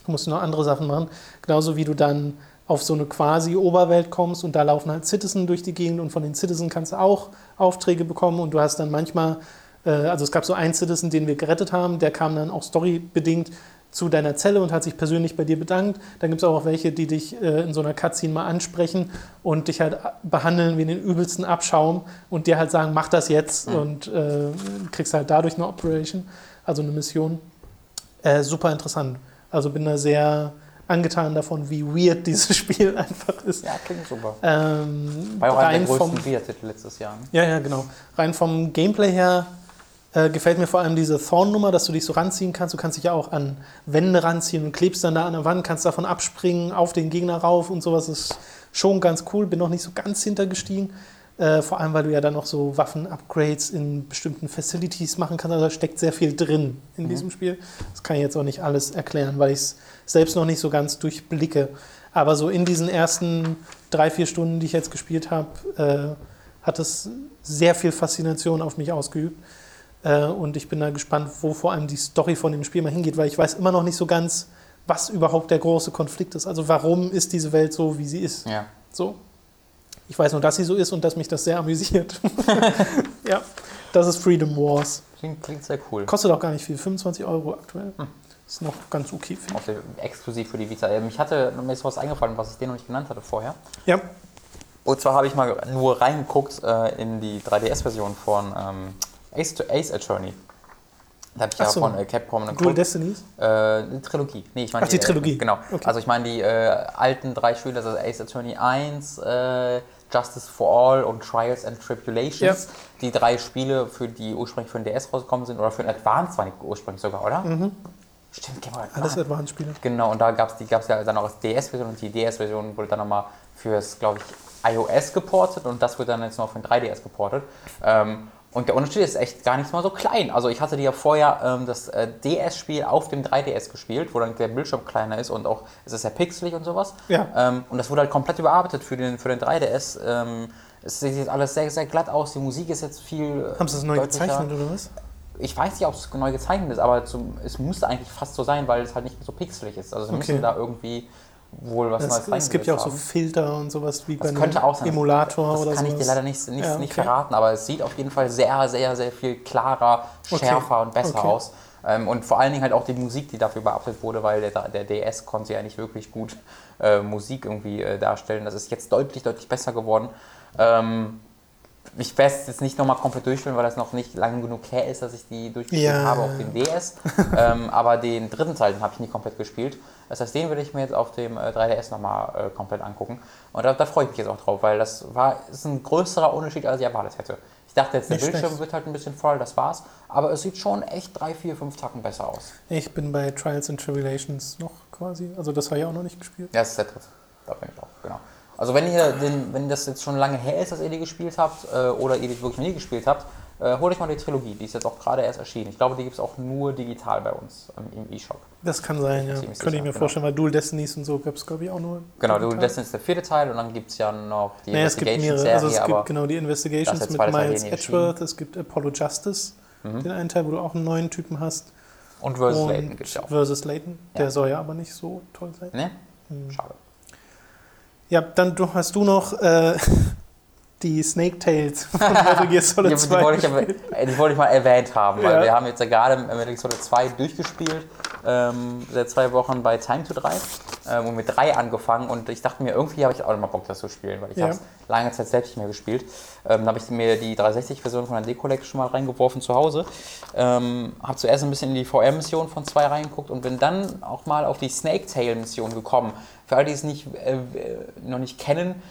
Du musst noch andere Sachen machen. Genauso wie du dann auf so eine quasi Oberwelt kommst und da laufen halt Citizen durch die Gegend und von den Citizen kannst du auch Aufträge bekommen und du hast dann manchmal, äh, also es gab so einen Citizen, den wir gerettet haben, der kam dann auch storybedingt zu deiner Zelle und hat sich persönlich bei dir bedankt. Dann gibt es auch welche, die dich äh, in so einer Cutscene mal ansprechen und dich halt behandeln wie den übelsten Abschaum und dir halt sagen, mach das jetzt mhm. und äh, kriegst halt dadurch eine Operation, also eine Mission. Äh, super interessant. Also bin da sehr angetan davon, wie weird dieses [laughs] Spiel einfach ist. Ja, klingt super. Ähm, War auch einer der größten Via-Titel letztes Jahr. Ne? Ja, ja, genau. Rein vom Gameplay her äh, gefällt mir vor allem diese Thorn-Nummer, dass du dich so ranziehen kannst. Du kannst dich ja auch an Wände ranziehen und klebst dann da an der Wand, kannst davon abspringen, auf den Gegner rauf und sowas. Das ist schon ganz cool. Bin noch nicht so ganz hintergestiegen. Äh, vor allem, weil du ja dann noch so Waffen-Upgrades in bestimmten Facilities machen kannst. Also da steckt sehr viel drin in mhm. diesem Spiel. Das kann ich jetzt auch nicht alles erklären, weil ich es selbst noch nicht so ganz durchblicke. Aber so in diesen ersten drei, vier Stunden, die ich jetzt gespielt habe, äh, hat es sehr viel Faszination auf mich ausgeübt. Äh, und ich bin da gespannt, wo vor allem die Story von dem Spiel mal hingeht, weil ich weiß immer noch nicht so ganz, was überhaupt der große Konflikt ist. Also warum ist diese Welt so, wie sie ist. Ja. So. Ich weiß nur, dass sie so ist und dass mich das sehr amüsiert. [laughs] ja, das ist Freedom Wars. Klingt, klingt, sehr cool. Kostet auch gar nicht viel, 25 Euro aktuell. Hm. Ist noch ganz okay. Ich. Exklusiv für die Vita. Ähm, ich hatte mir ist was eingefallen, was ich dir noch nicht genannt hatte vorher. Ja. Und zwar habe ich mal nur reingeguckt äh, in die 3DS-Version von ähm, Ace, Ace Attorney. Da habe ich Ach ja so. von äh, Capcom eine Dual Destinies? Äh, Trilogie. Nee, ich meine Ach, die, die äh, Trilogie. genau. Okay. Also ich meine die äh, alten drei Spiele, also Ace Attorney 1, äh, Justice for All und Trials and Tribulations. Ja. Die drei Spiele, für die ursprünglich für den DS rausgekommen sind oder für den Advance waren die ursprünglich sogar, oder? Mhm. Stimmt, Game Boy Alles Advance-Spiele. Genau, und da gab es gab's ja dann auch als DS-Version und die DS-Version wurde dann nochmal fürs, glaube ich, iOS geportet und das wird dann jetzt noch für den 3DS geportet. Ähm, und der Unterschied ist echt gar nicht mal so klein. Also ich hatte ja vorher ähm, das äh, DS-Spiel auf dem 3DS gespielt, wo dann der Bildschirm kleiner ist und auch es ist ja pixelig und sowas. Ja. Ähm, und das wurde halt komplett überarbeitet für den, für den 3DS. Ähm, es sieht jetzt alles sehr, sehr glatt aus. Die Musik ist jetzt viel. Haben sie das neu gezeichnet oder was? Ich weiß nicht, ob es neu gezeichnet ist, aber zum, es müsste eigentlich fast so sein, weil es halt nicht mehr so pixelig ist. Also sie okay. müssen da irgendwie wohl was es, Neues Es gibt ja auch haben. so Filter und sowas wie das bei einem Emulator das, das oder so. kann ich dir leider nicht, nicht, ja, okay. nicht verraten, aber es sieht auf jeden Fall sehr, sehr, sehr viel klarer, schärfer okay. und besser okay. aus. Ähm, und vor allen Dingen halt auch die Musik, die dafür bearbeitet wurde, weil der, der DS konnte ja nicht wirklich gut äh, Musik irgendwie äh, darstellen. Das ist jetzt deutlich, deutlich besser geworden. Ähm, ich werde es jetzt nicht nochmal komplett durchspielen, weil das noch nicht lang genug her ist, dass ich die durchgespielt ja. habe auf dem DS. ähm, aber den dritten Teil, habe ich nie komplett gespielt. Das heißt, den will ich mir jetzt auf dem 3DS äh, nochmal äh, komplett angucken. Und da, da freue ich mich jetzt auch drauf, weil das war ist ein größerer Unterschied, als ich erwartet hätte. Ich dachte jetzt, der Nicht Bildschirm schlecht. wird halt ein bisschen voll, das war's. Aber es sieht schon echt drei, vier, fünf Tacken besser aus. Ich bin bei Trials and Tribulations noch quasi. Also das habe ich auch noch nicht gespielt. Ja, das ist der dritte. Da bin ich auch, genau. Also wenn ihr den, wenn das jetzt schon lange her ist, dass ihr die gespielt habt, äh, oder ihr die wirklich nie gespielt habt, äh, holt euch mal die Trilogie, die ist jetzt auch gerade erst erschienen. Ich glaube, die gibt es auch nur digital bei uns ähm, im E-Shop. Das kann sein, ja. Könnte ich mir genau. vorstellen, weil Dual Destinies und so gab es, glaube ich, auch nur. Genau, Dual Destinies ist der vierte Teil und dann gibt es ja noch die naja, Investigations-Serie. Also es gibt genau die Investigations mit Miles Edgeworth, es gibt Apollo Justice, mhm. den einen Teil, wo du auch einen neuen Typen hast. Und Versus Layton gibt es ja auch. Versus Layton, der ja. soll ja aber nicht so toll sein. Ne? Hm. Schade. Ja, dann hast du noch äh, [laughs] die Snake Tales von Metal Gear Solid [laughs] ja, 2. Die wollte, ich, die wollte ich mal erwähnt haben, weil ja. wir haben jetzt ja gerade Metal Gear Solid 2 durchgespielt, ähm, seit zwei Wochen bei Time to 3 ähm, und mit 3 angefangen und ich dachte mir, irgendwie habe ich auch mal Bock, das zu spielen, weil ich ja. habe es lange Zeit selbst nicht mehr gespielt. Ähm, dann habe ich mir die 360-Version von der D-Collection mal reingeworfen zu Hause, ähm, habe zuerst ein bisschen in die VR-Mission von 2 reingeguckt und bin dann auch mal auf die Snake Tail-Mission gekommen. Für alle, die es nicht, äh, noch nicht kennen,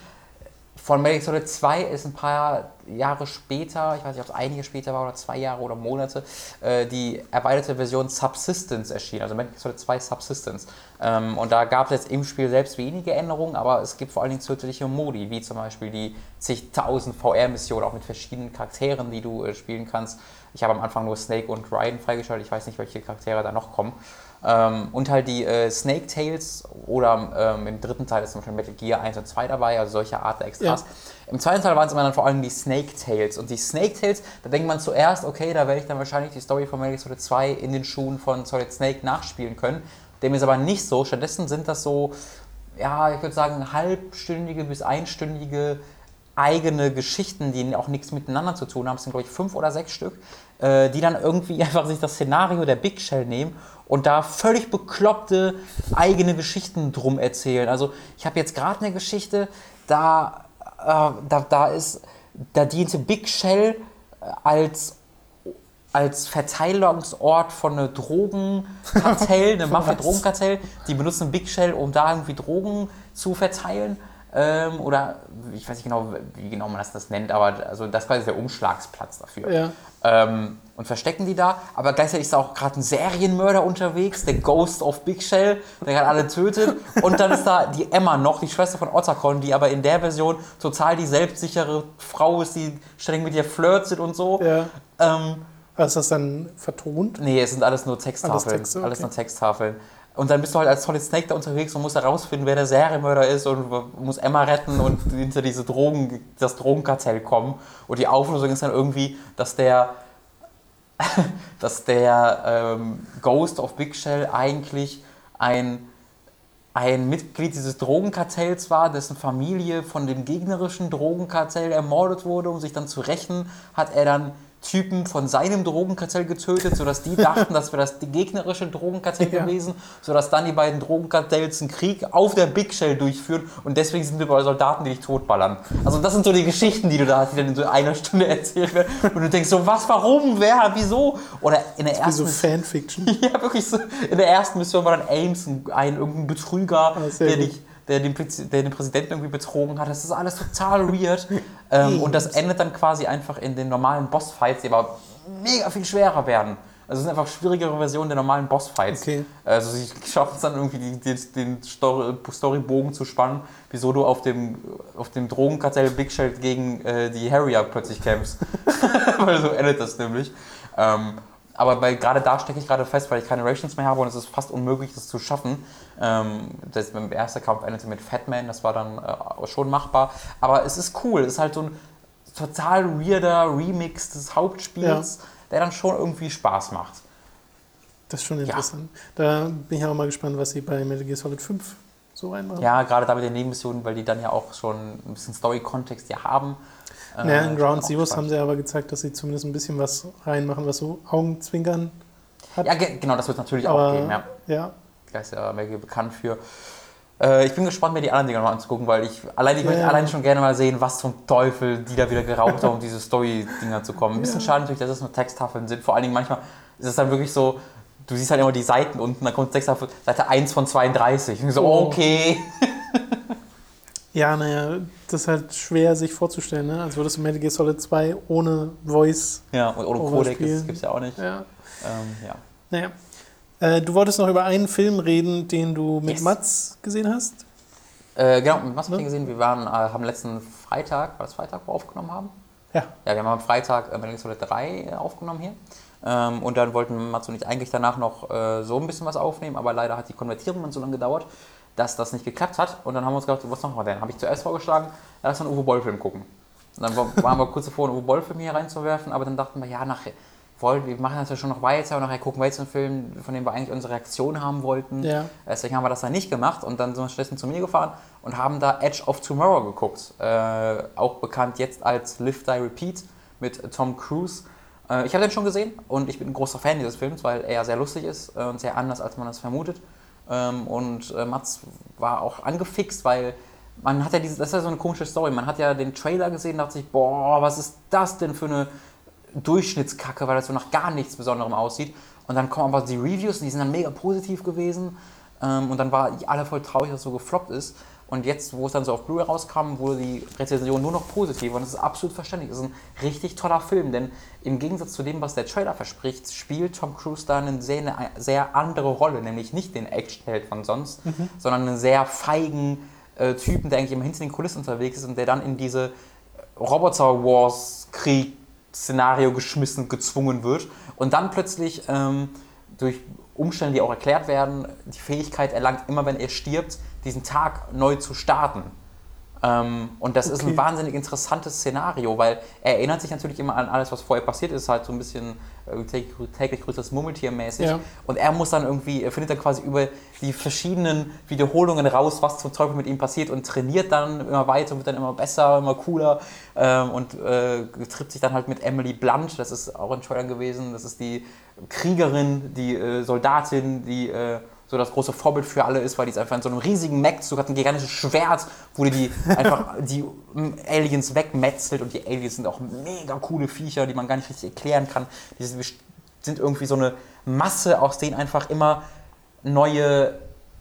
von Metal Solid 2 ist ein paar Jahre später, ich weiß nicht, ob es einige später war oder zwei Jahre oder Monate, äh, die erweiterte Version Subsistence erschienen, also Metal Solid 2 Subsistence. Ähm, und da gab es jetzt im Spiel selbst wenige Änderungen, aber es gibt vor allen Dingen zusätzliche Modi, wie zum Beispiel die zigtausend VR-Missionen, auch mit verschiedenen Charakteren, die du äh, spielen kannst. Ich habe am Anfang nur Snake und Raiden freigeschaltet, ich weiß nicht, welche Charaktere da noch kommen. Ähm, und halt die äh, Snake Tales oder ähm, im dritten Teil ist zum Beispiel Metal Gear 1 und 2 dabei, also solche Art Extras. Ja. Im zweiten Teil waren es immer dann vor allem die Snake Tales. Und die Snake Tales, da denkt man zuerst, okay, da werde ich dann wahrscheinlich die Story von Metal Gear Solid 2 in den Schuhen von Solid Snake nachspielen können. Dem ist aber nicht so. Stattdessen sind das so, ja, ich würde sagen, halbstündige bis einstündige eigene Geschichten, die auch nichts miteinander zu tun haben. Es sind, glaube ich, fünf oder sechs Stück, äh, die dann irgendwie [laughs] einfach sich das Szenario der Big Shell nehmen und da völlig bekloppte eigene Geschichten drum erzählen. Also ich habe jetzt gerade eine Geschichte, da, äh, da, da ist, da diente Big Shell äh, als als Verteilungsort von einem Drogenkartell, einem [laughs] Mafia-Drogenkartell. Die benutzen Big Shell, um da irgendwie Drogen zu verteilen. Ähm, oder ich weiß nicht genau, wie genau man das, das nennt, aber also das ist quasi der Umschlagsplatz dafür. Ja. Ähm, und verstecken die da. Aber gleichzeitig ist da auch gerade ein Serienmörder unterwegs, der Ghost of Big Shell, der gerade alle tötet. Und dann ist da die Emma noch, die Schwester von Otacon, die aber in der Version total die selbstsichere Frau ist, die ständig mit ihr flirtet und so. Ja. Ähm, ist das dann vertont? Nee, es sind alles nur Texttafeln. Alles, Texte, okay. alles nur Texttafeln. Und dann bist du halt als Solid Snake da unterwegs und musst herausfinden, wer der Serienmörder ist und muss Emma retten und [laughs] hinter diese Drogen, das Drogenkartell kommen. Und die Auflösung ist dann irgendwie, dass der, [laughs] dass der ähm, Ghost of Big Shell eigentlich ein, ein Mitglied dieses Drogenkartells war, dessen Familie von dem gegnerischen Drogenkartell ermordet wurde, um sich dann zu rächen, hat er dann Typen von seinem Drogenkartell getötet, sodass die dachten, [laughs] das wäre das gegnerische Drogenkartell ja. gewesen, sodass dann die beiden Drogenkartells einen Krieg auf der Big Shell durchführen und deswegen sind überall Soldaten, die dich totballern. Also das sind so die Geschichten, die du da hast, die dann in so einer Stunde [laughs] erzählt werden und du denkst so, was, warum, wer, wieso? Oder in der ersten... Wie so Fanfiction. [laughs] ja, wirklich so. In der ersten Mission war dann Ames ein, ein irgendein Betrüger, ah, der dich der den, der den Präsidenten irgendwie betrogen hat. Das ist alles total weird. Ähm, und das endet dann quasi einfach in den normalen Bossfights, die aber mega viel schwerer werden. Also es sind einfach schwierigere Versionen der normalen Bossfights. Okay. Also sie [laughs] schaffen es dann irgendwie, die, die, den Story, Storybogen zu spannen, wieso du auf dem, auf dem Drogenkartell Big Shell gegen äh, die Harrier plötzlich kämpfst. [laughs] Weil so endet das nämlich. Ähm, aber bei, gerade da stecke ich gerade fest, weil ich keine Rations mehr habe und es ist fast unmöglich, das zu schaffen. Ähm, das, der erste Kampf endete mit Fatman, das war dann äh, schon machbar. Aber es ist cool, es ist halt so ein total weirder Remix des Hauptspiels, ja. der dann schon irgendwie Spaß macht. Das ist schon interessant. Ja. Da bin ich auch mal gespannt, was sie bei Metal Gear Solid 5 so reinmachen. Ja, gerade da mit den Nebenmissionen, weil die dann ja auch schon ein bisschen Story-Kontext ja haben. Naja, in äh, Ground Zeroes haben sie aber gezeigt, dass sie zumindest ein bisschen was reinmachen, was so Augenzwinkern hat. Ja, genau, das wird natürlich aber, auch geben, ja. ja. Da ist ja Maggie bekannt für. Äh, ich bin gespannt, mir die anderen Dinge noch anzugucken, weil ich allein, ich möchte Ja. allein schon gerne mal sehen, was zum Teufel die da wieder geraucht haben, um diese Story-Dinger zu kommen. Ein bisschen schade natürlich, dass es nur Texttafeln sind. Vor allen Dingen manchmal ist es dann wirklich so, du siehst halt immer die Seiten unten, da kommt Texttafel, Seite 1 von 32. Und ich so, Oh. okay. Ja, naja, das ist halt schwer sich vorzustellen, ne? als würdest du Metal Gear Solid 2 ohne Voice. Ja, und ohne. Codec gibt es ja auch nicht. Ja. Ähm, ja. Naja. Äh, du wolltest noch über einen Film reden, den du mit Yes. Mats gesehen hast? Äh, genau, mit was habt Ne? ihr gesehen? Wir waren, äh, haben letzten Freitag, war das Freitag, wo wir aufgenommen haben? Ja. Ja, wir haben am Freitag äh, Metal Gear Solid 3 aufgenommen hier. Ähm, und dann wollten Mats und ich eigentlich danach noch äh, so ein bisschen was aufnehmen, aber leider hat die Konvertierung dann so lange gedauert, dass das nicht geklappt hat. Und dann haben wir uns gedacht, was machen wir denn? Habe ich zuerst vorgeschlagen, lass mal einen Uwe Boll-Film gucken. Und dann war- waren wir kurz davor, einen Uwe Boll-Film hier reinzuwerfen, aber dann dachten wir, ja, nachher, wollen, wir machen das ja schon noch weiter und nachher gucken wir jetzt einen Film, von dem wir eigentlich unsere Reaktion haben wollten. Ja. Deswegen haben wir das dann nicht gemacht und dann sind wir stattdessen zu mir gefahren und haben da Edge of Tomorrow geguckt. Äh, auch bekannt jetzt als Live, Die, Repeat mit Tom Cruise. Äh, ich habe den schon gesehen und ich bin ein großer Fan dieses Films, weil er sehr lustig ist äh, und sehr anders, als man das vermutet. Ähm, und äh, Mats war auch angefixt, weil man hat ja diese, das ist ja so eine komische Story. Man hat ja den Trailer gesehen und dachte sich, boah, was ist das denn für eine Durchschnittskacke, weil das so nach gar nichts Besonderem aussieht. Und dann kommen aber die Reviews und die sind dann mega positiv gewesen. Ähm, und dann war alle voll traurig, dass es so gefloppt ist. Und jetzt, wo es dann so auf Blu-ray rauskam, wurde die Rezension nur noch positiv. Und das ist absolut verständlich. Das ist ein richtig toller Film, denn im Gegensatz zu dem, was der Trailer verspricht, spielt Tom Cruise da eine sehr, eine sehr andere Rolle. Nämlich nicht den Actionheld von sonst, sondern einen sehr feigen äh, Typen, der eigentlich immer hinter den Kulissen unterwegs ist und der dann in diese Roboter-Wars-Krieg-Szenario geschmissen, gezwungen wird und dann plötzlich ähm, durch Umstände, die auch erklärt werden, die Fähigkeit erlangt, immer wenn er stirbt, diesen Tag neu zu starten. Ähm, und das ist ein Okay. wahnsinnig interessantes Szenario, weil er erinnert sich natürlich immer an alles, was vorher passiert ist, halt so ein bisschen äh, täglich, täglich größeres Murmeltier mäßig. Ja. Und er muss dann irgendwie, er findet dann quasi über die verschiedenen Wiederholungen raus, was zum Teufel mit ihm passiert und trainiert dann immer weiter und wird dann immer besser, immer cooler ähm, und äh, trifft sich dann halt mit Emily Blunt, das ist auch in Trailern gewesen, das ist die Kriegerin, die äh, Soldatin, die äh, so das große Vorbild für alle ist, weil die ist einfach in so einem riesigen Mech-Zug, hat ein gigantisches Schwert, wo die, die [laughs] einfach die mm, Aliens wegmetzelt und die Aliens sind auch mega coole Viecher, die man gar nicht richtig erklären kann. Die sind sind irgendwie so eine Masse, aus denen einfach immer neue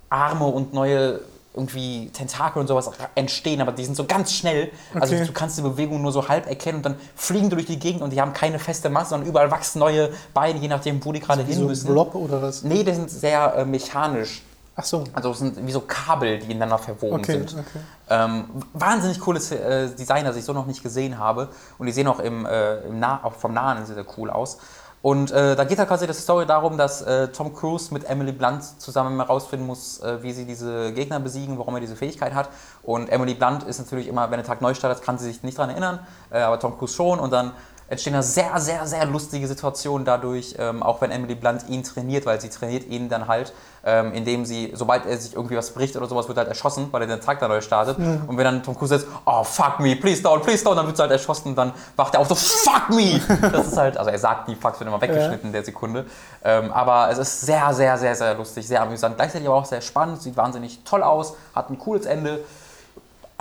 Arme und neue irgendwie Tentakel und sowas entstehen, aber die sind so ganz schnell. Also Okay. du kannst die Bewegung nur so halb erkennen und dann fliegen die durch die Gegend und die haben keine feste Masse, sondern überall wachsen neue Beine, je nachdem, wo die gerade hin so müssen. Blob oder was? Nee, die sind sehr äh, mechanisch. Ach so. Also es sind wie so Kabel, die ineinander verwoben Okay, sind. okay. Ähm, wahnsinnig cooles äh, Design, das ich so noch nicht gesehen habe. Und die sehen auch, im, äh, im nah auch vom Nahen sehr, sehr cool aus. Und äh, da geht halt quasi die Story darum, dass äh, Tom Cruise mit Emily Blunt zusammen herausfinden muss, äh, wie sie diese Gegner besiegen, warum er diese Fähigkeit hat. Und Emily Blunt ist natürlich immer, wenn der Tag neu startet, kann sie sich nicht daran erinnern, äh, aber Tom Cruise schon. Und dann entstehen da sehr, sehr, sehr lustige Situationen dadurch, ähm, auch wenn Emily Blunt ihn trainiert, weil sie trainiert ihn dann halt, ähm, indem sie, sobald er sich irgendwie was bricht oder sowas, wird er halt erschossen, weil er den Tag dann neu startet. Und wenn dann Tom Cruise sagt, oh fuck me, please don't, please don't, dann wird sie halt erschossen und dann wacht er auf so, fuck me! [laughs] Das ist halt, also er sagt die Fucks wird immer weggeschnitten in der Sekunde. Ähm, aber es ist sehr, sehr, sehr, sehr lustig, sehr amüsant, gleichzeitig aber auch sehr spannend, sieht wahnsinnig toll aus, hat ein cooles Ende.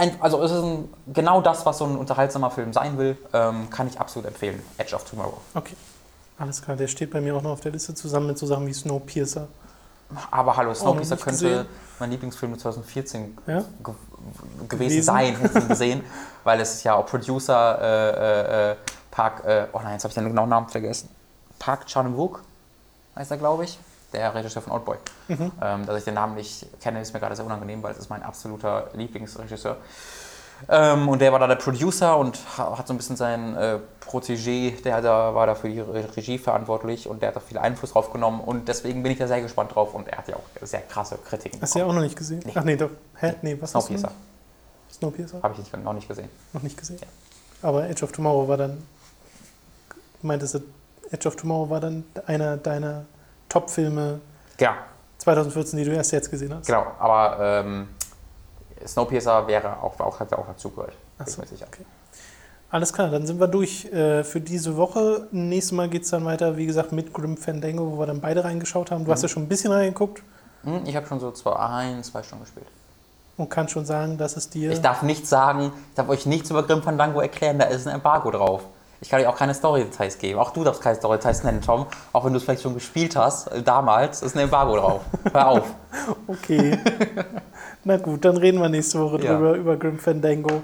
Ein, also es ist ein, genau das, was so ein unterhaltsamer Film sein will, ähm, kann ich absolut empfehlen. Edge of Tomorrow. Okay. Alles klar, der steht bei mir auch noch auf der Liste zusammen mit so Sachen wie Snowpiercer. Aber hallo, Snowpiercer nicht könnte gesehen. mein Lieblingsfilm 2014 Ja? ge gewesen Gewesen? sein, hätte ich ihn [laughs] gesehen, weil es ja auch Producer äh, äh, äh, Park, äh, oh nein, jetzt habe ich den genauen Namen vergessen. Park Chan-wook heißt er, glaube ich, der Regisseur von Oldboy. Mhm. Ähm, dass ich den Namen nicht kenne, ist mir gerade sehr unangenehm, weil es ist mein absoluter Lieblingsregisseur. Ähm, und der war da der Producer und ha- hat so ein bisschen seinen äh, Protégé, der da, war da für die Re- Regie verantwortlich und der hat da viel Einfluss drauf genommen und deswegen bin ich da sehr gespannt drauf und er hat ja auch sehr krasse Kritiken Hast du ja auch noch nicht gesehen? Nee. Ach nee, doch. Hä? Nee, was du? Snowpiercer. Snowpiercer? Habe ich nicht, noch nicht gesehen. Noch nicht gesehen. Aber Edge of Tomorrow war dann. Meintest du, Edge of Tomorrow war dann einer deiner Top-Filme Genau, 2014, die du erst jetzt gesehen hast? genau. Aber ähm, Snowpiercer wäre auch, auch, hat auch dazugehört. Ach Bin ich so, mir sicher. okay. Alles klar, dann sind wir durch äh, für diese Woche. Nächstes Mal geht es dann weiter, wie gesagt, mit Grim Fandango, wo wir dann beide reingeschaut haben. Du hast ja schon ein bisschen reingeguckt. Hm, Ich habe schon so zwei, ein, zwei Stunden gespielt. und kann schon sagen, dass es dir. Ich darf nichts sagen, ich darf euch nichts über Grim Fandango erklären, da ist ein Embargo drauf. Ich kann euch auch keine Story-Details geben. Auch du darfst keine Story-Details nennen, Tom. Auch wenn du es vielleicht schon gespielt hast, äh, damals, ist ein Embargo drauf. [laughs] Hör auf. okay. Na gut, dann reden wir nächste Woche Ja. drüber, über Grim Fandango.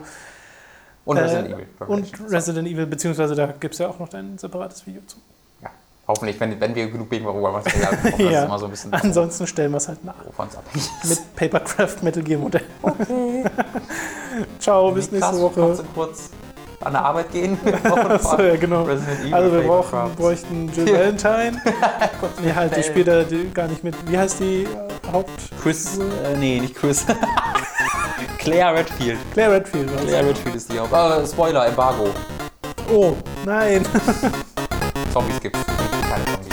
Und Resident Äh, Evil. Und Resident Evil, beziehungsweise da gibt es ja auch noch ein separates Video zu. Ja. Hoffentlich, wenn, wenn wir genug bekommen, [laughs] das Ja. immer so ein bisschen Ansonsten stellen wir es halt nach. wovon es abhängig ist. Mit Papercraft Metal Gear Modell. Okay. [laughs] Ciao, bis nächste Woche. Kurz an der Arbeit gehen? [laughs] Achso, ja, genau. Also wir brauchen, bräuchten Jill [laughs] Valentine. nee, [laughs] halt, die spielt da gar nicht mit. Wie heißt die äh, Haupt... Chris, äh, nee, nicht Chris. Claire Redfield. Claire Redfield. war's. Claire Redfield ist die Haupt. Äh, Spoiler, Embargo. Oh, nein. Zombies gibt's. Keine Zombies.